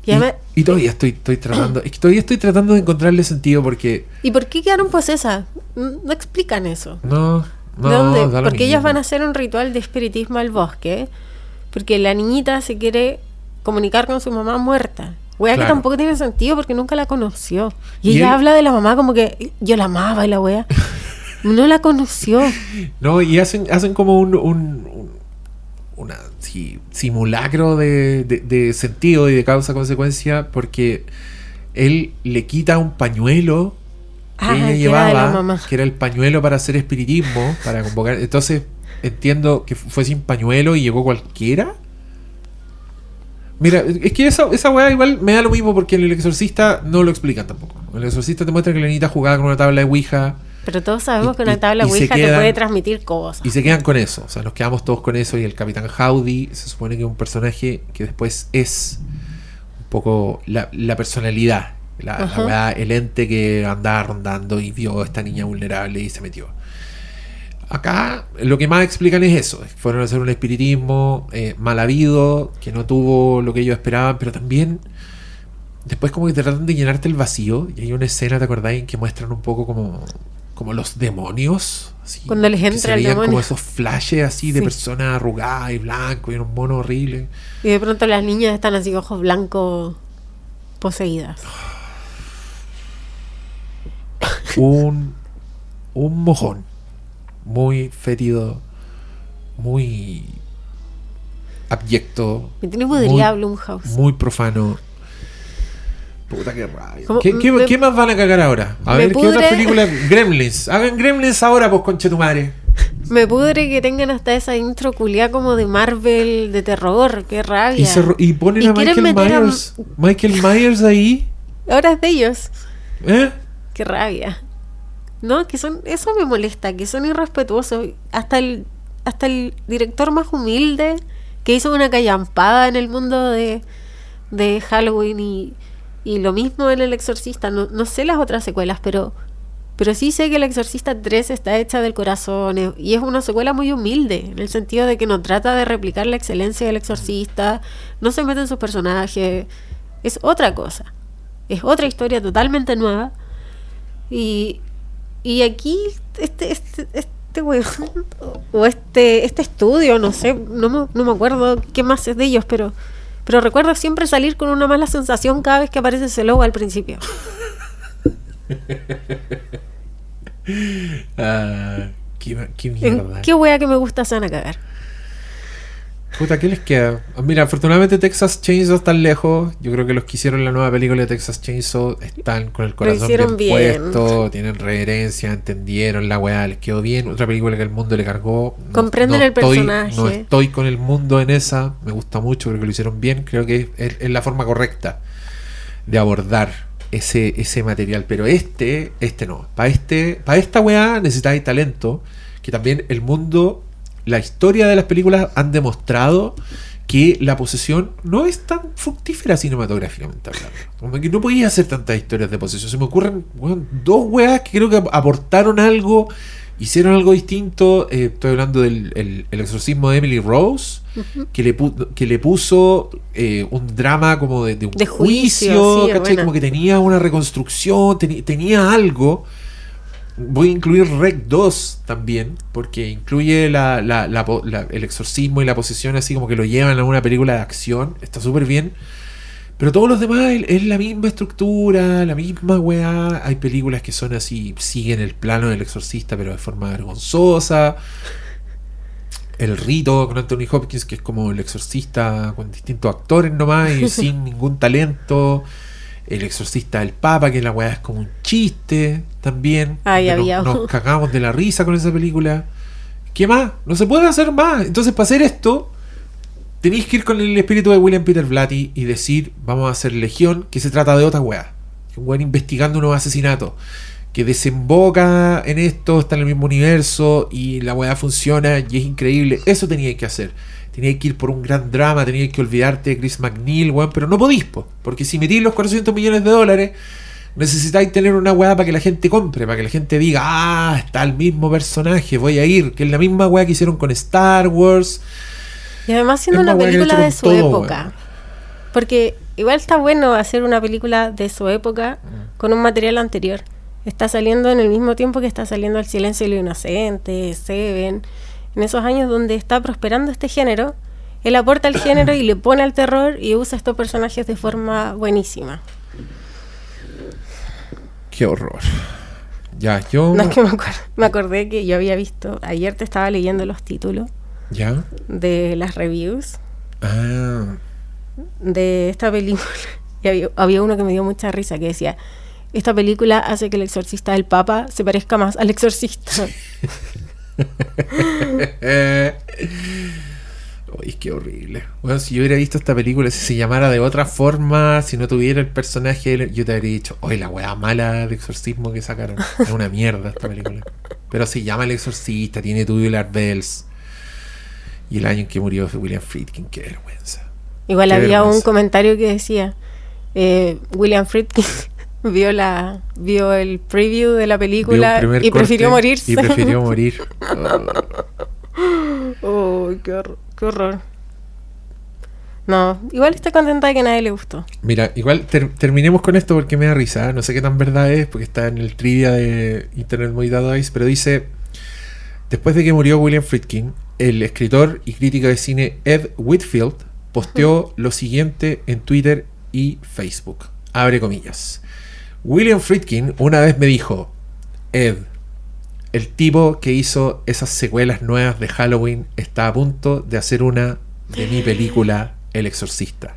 Y, Y, además- y todavía estoy, estoy tratando, es que todavía estoy tratando de encontrarle sentido porque ¿Y por qué quedaron posesas? No no explican eso. no, no, ¿De dónde? da Porque ellas van a hacer un ritual de espiritismo al bosque. Porque la niñita se quiere comunicar con su mamá muerta. Wea que tampoco tiene sentido porque nunca la conoció. Y, Y ella él- habla de la mamá como que yo la amaba y la wea. (laughs) No la conoció. No, y hacen, hacen como un- una sí, simulacro de, de- de sentido y de causa-consecuencia porque él le quita un pañuelo que Ah, ella que llevaba, que era el pañuelo para hacer espiritismo, para convocar. Entonces entiendo que fue sin pañuelo y llegó cualquiera. Mira, es que esa, esa weá igual me da lo mismo porque en el exorcista no lo explican tampoco. En el exorcista te muestra que la niñita jugaba con una tabla de Ouija. Pero todos sabemos Y- que una tabla Ouija te quedan- puede transmitir cosas. Y se quedan con eso, o sea, nos quedamos todos con eso y el Capitán Howdy se supone que es un personaje que después es un poco la, la personalidad, la, la weá, el ente que andaba rondando y vio a esta niña vulnerable y se metió. Acá lo que más explican es eso, fueron a hacer un espiritismo eh, mal habido, que no tuvo lo que ellos esperaban, pero también después como que te tratan de llenarte el vacío y hay una escena, ¿te acordáis? En que muestran un poco como, como los demonios. así, Cuando les entra el veían como demonio. esos flashes así de Sí. personas arrugadas y blancos y un mono horrible. Y de pronto las niñas están así ojos blancos poseídas. Un, un mojón muy fétido, muy abyecto, Me tiene Blumhouse. muy profano. Puta que rabia. Como- ¿Qué, qué- me- qué más van a cagar ahora? A ver, ¿qué otras películas? Gremlins. Hagan Gremlins ahora, pues, conche tu madre. Me pudre que tengan hasta esa intro culia como de Marvel de terror. Qué rabia. Y, se ro- y ponen Y a Michael a- Myers. Michael Myers ahí. Ahora es de ellos. ¿Eh? Qué rabia. No, que son, eso me molesta, que son irrespetuosos. Hasta el, hasta el director más humilde que hizo una callampada en el mundo de, de Halloween y, y lo mismo en El Exorcista. No, no sé las otras secuelas, pero, pero sí sé que El Exorcista 3 está hecha del corazón eh, y es una secuela muy humilde, en el sentido de que no trata de replicar la excelencia del Exorcista, no se mete en sus personajes, es otra cosa. Es otra historia totalmente nueva. Y, y aquí, este, este, este weón, o este, este estudio, no sé, no me, no me acuerdo qué más es de ellos, pero, pero recuerdo siempre salir con una mala sensación cada vez que aparece ese logo al principio. (laughs) Ah, qué, qué ¿En mierda. qué wea que me gusta se van a cagar? Puta, ¿qué les queda? Mira, afortunadamente Texas Chainsaw está lejos. Yo creo que los que hicieron la nueva película de Texas Chainsaw están con el corazón bien, bien. puesto, tienen reverencia, entendieron la weá, les quedó bien. Otra película que el mundo le cargó. No- Comprenden el estoy- personaje. no estoy con el mundo en esa. Me gusta mucho, creo que lo hicieron bien. Creo que es, es la forma correcta de abordar ese, ese material. Pero este, este no. Para este, para esta weá necesitáis talento. Que también el mundo, la historia de las películas han demostrado que la posesión no es tan fructífera cinematográficamente hablando. Como que no podía hacer tantas historias de posesión. Se me ocurren dos weas que creo que aportaron algo, hicieron algo distinto. Eh, estoy hablando del el- el exorcismo de Emily Rose, que, le que le puso eh, un drama como de, de un De juicio, juicio. Como que tenía una reconstrucción, tenía algo. Voy a incluir Rec 2 también, porque incluye la, la- la el exorcismo y la posesión, así como que lo llevan a una película de acción. Está súper bien. Pero todos los demás es la misma estructura, la misma weá. Hay películas que son así, siguen el plano del exorcista, pero de forma vergonzosa. El rito con Anthony Hopkins, que es como el exorcista con distintos actores nomás y (laughs) sin ningún talento. El exorcista del Papa, que la weá es como un chiste también. Ay, había nos, nos cagamos de la risa con esa película. ¿Qué más? No se puede hacer más. Entonces, para hacer esto, tenéis que ir con el espíritu de William Peter Blatty y decir, vamos a hacer Legión, que se trata de otra weá. Un weón investigando unos asesinatos. Que desemboca en esto, está en el mismo universo y la weá funciona y es increíble. Eso teníais que hacer. Teníais que ir por un gran drama, teníais que olvidarte de Chris McNeil, weón, pero no podís, po, porque si metís los 400 millones de dólares, necesitáis tener una weá para que la gente compre, para que la gente diga, ah, está el mismo personaje, voy a ir, que es la misma weá que hicieron con Star Wars. Y además siendo una película de su todo, época. Porque igual está bueno hacer una película de su época Mm. con un material anterior. Está saliendo en el mismo tiempo que está saliendo El silencio de los inocentes, Seven. En esos años donde está prosperando este género, él aporta el (coughs) género y le pone al terror y usa estos personajes de forma buenísima. Qué horror. Ya, yo... No es que me, acuer- me acordé que yo había visto, ayer te estaba leyendo los títulos ¿Ya? de las reviews Ah, de esta película. (laughs) Y había, había uno que me dio mucha risa que decía, esta película hace que el exorcista del Papa se parezca más al exorcista. (laughs) (laughs) Uy, qué horrible. Bueno, si yo hubiera visto esta película, si se llamara de otra forma, si no tuviera el personaje, yo te habría dicho, oye, la weá mala de exorcismo que sacaron. Es una mierda esta película. Pero se llama El Exorcista, tiene Tubular Bells. Y el año en que murió fue William Friedkin, qué vergüenza. Igual Qué había un comentario que decía, eh, William Friedkin vio, la, vio el preview de la película y prefirió morirse. Y prefirió morir. (laughs) Oh. Qué, hor- qué horror. No, igual estoy contenta de que a nadie le gustó. Mira, igual ter- terminemos con esto porque me da risa. No sé qué tan verdad es porque está en el trivia de Internet Movie Database, pero dice: Después de que murió William Friedkin, el escritor y crítico de cine Ed Whitfield posteó lo siguiente en Twitter y Facebook. Abre comillas. William Friedkin una vez me dijo: Ed, el tipo que hizo esas secuelas nuevas de Halloween está a punto de hacer una de mi película El Exorcista.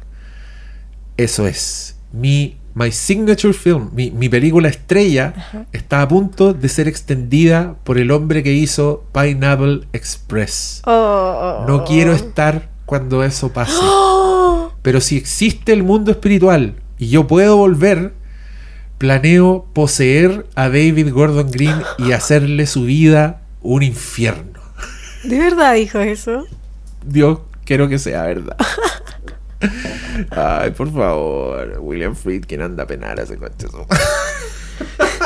Eso es. Mi my signature film, mi, mi película estrella, está a punto de ser extendida por el hombre que hizo Pineapple Express. Oh. No quiero estar cuando eso pase. (gasps) Pero si existe el mundo espiritual y yo puedo volver, planeo poseer a David Gordon Green y hacerle su vida un infierno. ¿De verdad dijo eso? Dios, quiero que sea verdad. Ay, por favor, William Friedkin anda a penar a ese coche.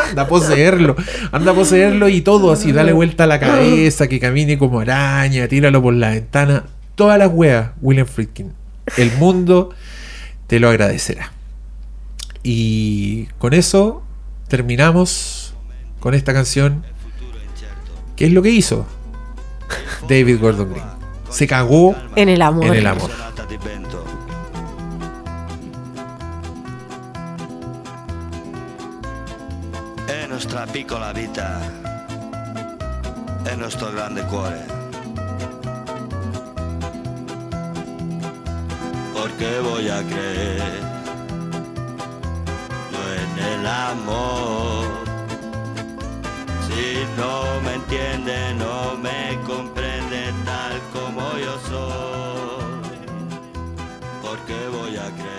anda a poseerlo, anda a poseerlo y todo así, dale vuelta a la cabeza, que camine como araña, tíralo por la ventana. Todas las weas, William Friedkin. El mundo te lo agradecerá. Y con eso terminamos con esta canción. ¿Qué es lo que hizo David Gordon Green? Se cagó En el amor. en el amor. È nostra piccola vita, è il nostro grande cuore. qué voy a creer en el amor. Si no me entiende, no me comprende tal como yo soy, porque voy a creer.